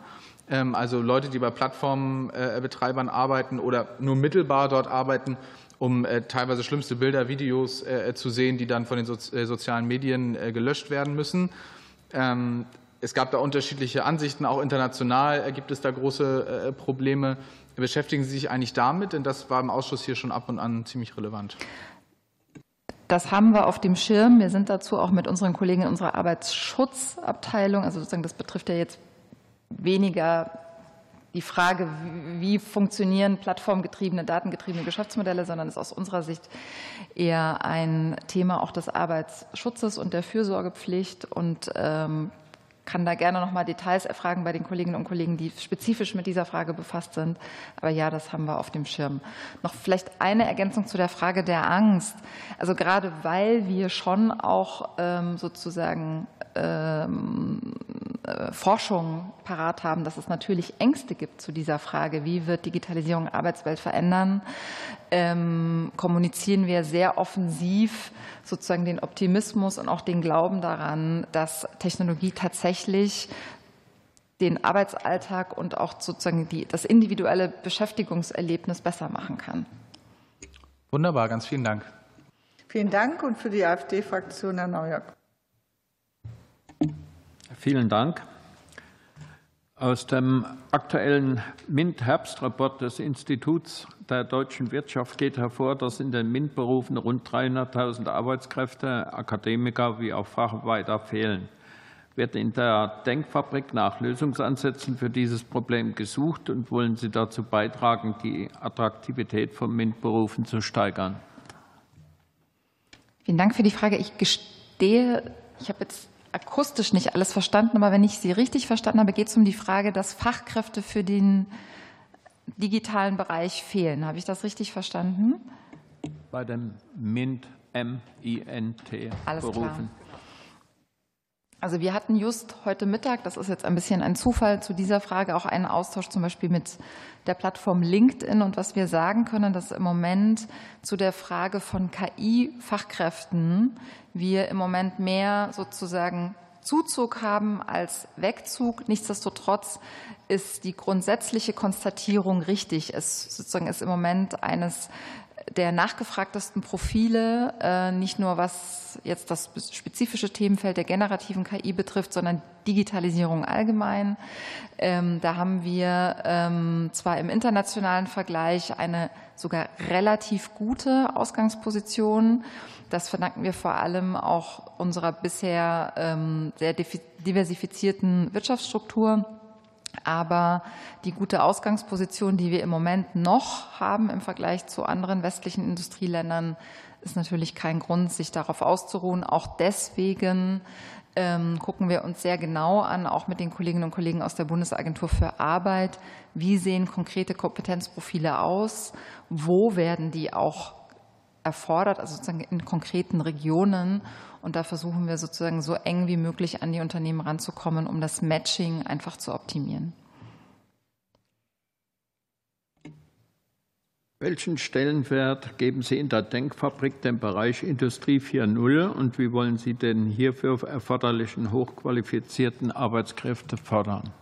Ähm, also Leute, die bei Plattformbetreibern arbeiten oder nur mittelbar dort arbeiten, um äh, teilweise schlimmste Bilder, Videos äh, zu sehen, die dann von den äh, sozialen Medien gelöscht werden müssen. Ähm, es gab da unterschiedliche Ansichten, auch international gibt es da große Probleme. Beschäftigen Sie sich eigentlich damit? Denn das war im Ausschuss hier schon ab und an ziemlich relevant. Das haben wir auf dem Schirm. Wir sind dazu auch mit unseren Kollegen in unserer Arbeitsschutzabteilung, also sozusagen das betrifft ja jetzt weniger die Frage, wie funktionieren plattformgetriebene, datengetriebene Geschäftsmodelle, sondern ist aus unserer Sicht eher ein Thema auch des Arbeitsschutzes und der Fürsorgepflicht und ähm, kann da gerne noch mal Details erfragen bei den Kolleginnen und Kollegen, die spezifisch mit dieser Frage befasst sind. Aber ja, das haben wir auf dem Schirm. Noch vielleicht eine Ergänzung zu der Frage der Angst. Also gerade weil wir schon auch ähm, sozusagen ähm, äh, Forschung parat haben, dass es natürlich Ängste gibt zu dieser Frage, wie wird Digitalisierung Arbeitswelt verändern, ähm, kommunizieren wir sehr offensiv sozusagen den Optimismus und auch den Glauben daran, dass Technologie tatsächlich den Arbeitsalltag und auch sozusagen die, das individuelle Beschäftigungserlebnis besser machen kann. Wunderbar, ganz vielen Dank. Vielen Dank und für die AfD-Fraktion Herr Neuer. Vielen Dank. Aus dem aktuellen MINT-Herbstreport des Instituts der deutschen Wirtschaft geht hervor, dass in den MINT-Berufen rund 300.000 Arbeitskräfte, Akademiker wie auch Facharbeiter fehlen. Wird in der Denkfabrik nach Lösungsansätzen für dieses Problem gesucht und wollen Sie dazu beitragen, die Attraktivität von MINT-Berufen zu steigern? Vielen Dank für die Frage. Ich gestehe, ich habe jetzt akustisch nicht alles verstanden, aber wenn ich Sie richtig verstanden habe, geht es um die Frage, dass Fachkräfte für den digitalen Bereich fehlen. Habe ich das richtig verstanden? Bei dem MINT, M-I-N-T berufen. Also wir hatten just heute Mittag, das ist jetzt ein bisschen ein Zufall zu dieser Frage, auch einen Austausch zum Beispiel mit der Plattform LinkedIn. Und was wir sagen können, dass im Moment zu der Frage von KI-Fachkräften wir im Moment mehr sozusagen Zuzug haben als Wegzug. Nichtsdestotrotz ist die grundsätzliche Konstatierung richtig. Es sozusagen ist im Moment eines der nachgefragtesten Profile, äh, nicht nur was jetzt das spezifische Themenfeld der generativen KI betrifft, sondern Digitalisierung allgemein. Ähm, da haben wir ähm, zwar im internationalen Vergleich eine sogar relativ gute Ausgangsposition. Das verdanken wir vor allem auch unserer bisher ähm, sehr diversifizierten Wirtschaftsstruktur. Aber die gute Ausgangsposition, die wir im Moment noch haben im Vergleich zu anderen westlichen Industrieländern, ist natürlich kein Grund, sich darauf auszuruhen. Auch deswegen ähm, gucken wir uns sehr genau an, auch mit den Kolleginnen und Kollegen aus der Bundesagentur für Arbeit, wie sehen konkrete Kompetenzprofile aus, wo werden die auch erfordert, also sozusagen in konkreten Regionen. Und da versuchen wir sozusagen so eng wie möglich an die Unternehmen ranzukommen, um das Matching einfach zu optimieren. Welchen Stellenwert geben Sie in der Denkfabrik dem Bereich Industrie 4.0 und wie wollen Sie den hierfür erforderlichen hochqualifizierten Arbeitskräfte fördern?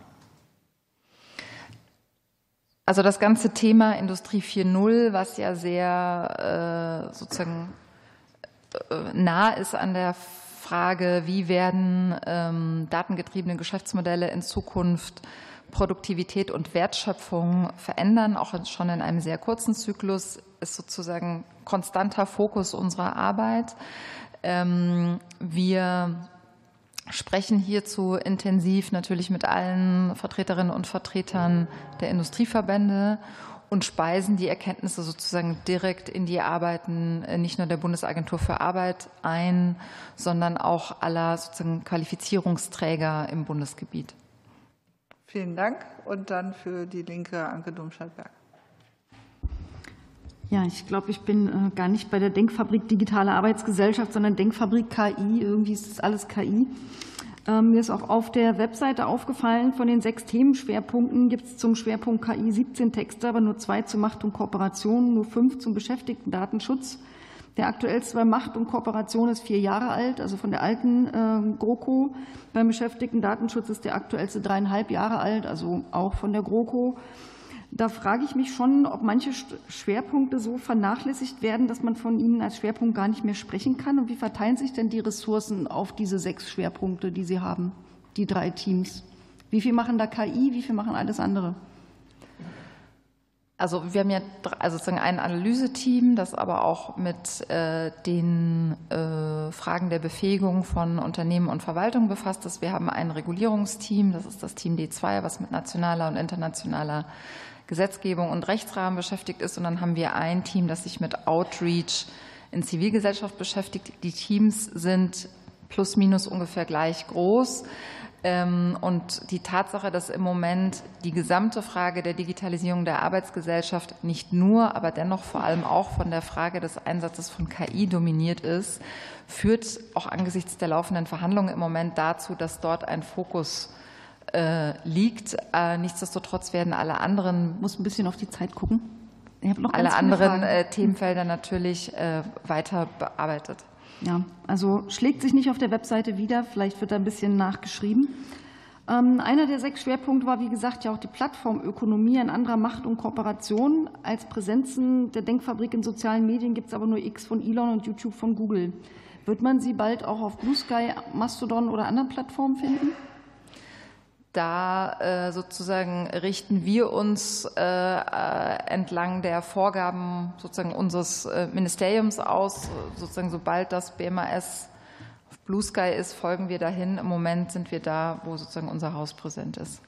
Also das ganze Thema Industrie 4.0, was ja sehr äh, sozusagen äh, nah ist an der Frage, wie werden ähm, datengetriebene Geschäftsmodelle in Zukunft Produktivität und Wertschöpfung verändern, auch schon in einem sehr kurzen Zyklus, ist sozusagen konstanter Fokus unserer Arbeit. Ähm, wir sprechen hierzu intensiv natürlich mit allen Vertreterinnen und Vertretern der Industrieverbände und speisen die Erkenntnisse sozusagen direkt in die Arbeiten äh, nicht nur der Bundesagentur für Arbeit ein, sondern auch aller sozusagen Qualifizierungsträger im Bundesgebiet. Vielen Dank. Und dann für die Linke Anke Domscheit-Berg. Ja, ich glaube, ich bin äh, gar nicht bei der Denkfabrik Digitale Arbeitsgesellschaft, sondern Denkfabrik KI. Irgendwie ist das alles KI. Ähm, mir ist auch auf der Webseite aufgefallen, von den sechs Themenschwerpunkten gibt es zum Schwerpunkt KI 17 Texte, aber nur zwei zu Macht und Kooperation, nur fünf zum Beschäftigten-Datenschutz. Der aktuellste bei Macht und Kooperation ist vier Jahre alt, also von der alten äh, GroKo. Beim Beschäftigten-Datenschutz ist der aktuellste dreieinhalb Jahre alt, also auch von der GroKo. Da frage ich mich schon, ob manche Schwerpunkte so vernachlässigt werden, dass man von ihnen als Schwerpunkt gar nicht mehr sprechen kann. Und wie verteilen sich denn die Ressourcen auf diese sechs Schwerpunkte, die Sie haben, die drei Teams? Wie viel machen da KI, wie viel machen alles andere? Also wir haben ja also sozusagen ein Analyseteam, das aber auch mit äh, den äh, Fragen der Befähigung von Unternehmen und Verwaltung befasst ist. Wir haben ein Regulierungsteam, das ist das Team D2, was mit nationaler und internationaler Gesetzgebung und Rechtsrahmen beschäftigt ist. Und dann haben wir ein Team, das sich mit Outreach in Zivilgesellschaft beschäftigt. Die Teams sind plus minus ungefähr gleich groß. Ähm, und die Tatsache, dass im Moment die gesamte Frage der Digitalisierung der Arbeitsgesellschaft nicht nur, aber dennoch vor allem auch von der Frage des Einsatzes von KI dominiert ist, führt auch angesichts der laufenden Verhandlungen im Moment dazu, dass dort ein Fokus äh, liegt. Äh, nichtsdestotrotz werden alle anderen. Ich muss ein bisschen auf die Zeit gucken. alle anderen Fragen. Themenfelder natürlich weiter bearbeitet. Ja, also schlägt sich nicht auf der Webseite wieder. Vielleicht wird da ein bisschen nachgeschrieben. Ähm, einer der sechs Schwerpunkte war, wie gesagt, ja auch die Plattformökonomie, ein anderer Macht und Kooperation. Als Präsenzen der Denkfabrik in sozialen Medien gibt es aber nur X von Elon und YouTube von Google. Wird man sie bald auch auf Blue Sky, Mastodon oder anderen Plattformen finden? Da äh, sozusagen richten wir uns äh, äh, entlang der Vorgaben sozusagen unseres Ministeriums aus. Sozusagen sobald das BMAS auf Blue Sky ist, folgen wir dahin. Im Moment sind wir da, wo sozusagen unser Haus präsent ist.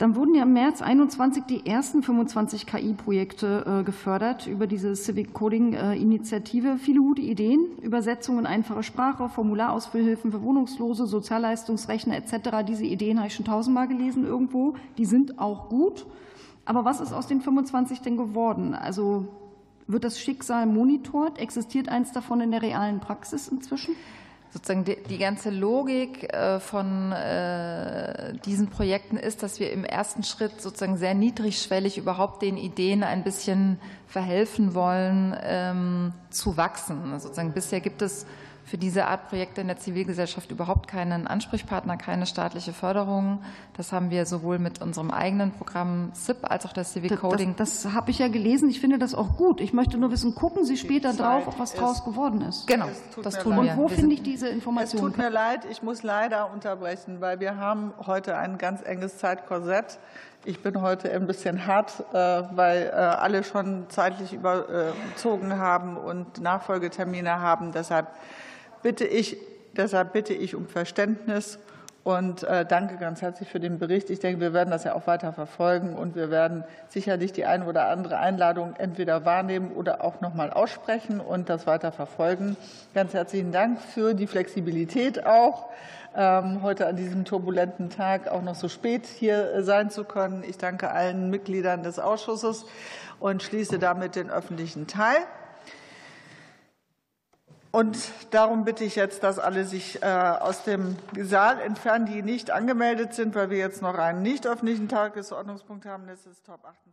Dann wurden ja im März 21 die ersten 25 KI-Projekte äh, gefördert über diese Civic Coding-Initiative. Viele gute Ideen, Übersetzungen, einfache Sprache, Formularausfüllhilfen für Wohnungslose, Sozialleistungsrechner etc. Diese Ideen habe ich schon tausendmal gelesen irgendwo. Die sind auch gut. Aber was ist aus den 25 denn geworden? Also wird das Schicksal monitort? Existiert eins davon in der realen Praxis inzwischen? Sozusagen die, die ganze Logik äh, von äh, diesen Projekten ist, dass wir im ersten Schritt sozusagen sehr niedrigschwellig überhaupt den Ideen ein bisschen verhelfen wollen, ähm, zu wachsen. Sozusagen bisher gibt es für diese Art Projekte in der Zivilgesellschaft überhaupt keinen Ansprechpartner, keine staatliche Förderung. Das haben wir sowohl mit unserem eigenen Programm SIP als auch der Civic Coding. Das, das habe ich ja gelesen. Ich finde das auch gut. Ich möchte nur wissen, gucken Sie später drauf, ob was draus geworden ist. Genau, das tun leid. wir. Und wo finde ich diese Informationen? Es tut mir leid, ich muss leider unterbrechen, weil wir haben heute ein ganz enges Zeitkorsett. Ich bin heute ein bisschen hart, äh, weil äh, alle schon zeitlich überzogen haben und Nachfolgetermine haben. Deshalb bitte ich, deshalb bitte ich um Verständnis und äh, danke ganz herzlich für den Bericht. Ich denke, wir werden das ja auch weiter verfolgen und wir werden sicherlich die eine oder andere Einladung entweder wahrnehmen oder auch noch mal aussprechen und das weiter verfolgen. Ganz herzlichen Dank für die Flexibilität auch, ähm, heute an diesem turbulenten Tag auch noch so spät hier sein zu können. Ich danke allen Mitgliedern des Ausschusses und schließe damit den öffentlichen Teil. Und darum bitte ich jetzt, dass alle sich äh, aus dem Saal entfernen, die nicht angemeldet sind, weil wir jetzt noch einen nicht öffentlichen Tagesordnungspunkt haben. Das ist Top 28.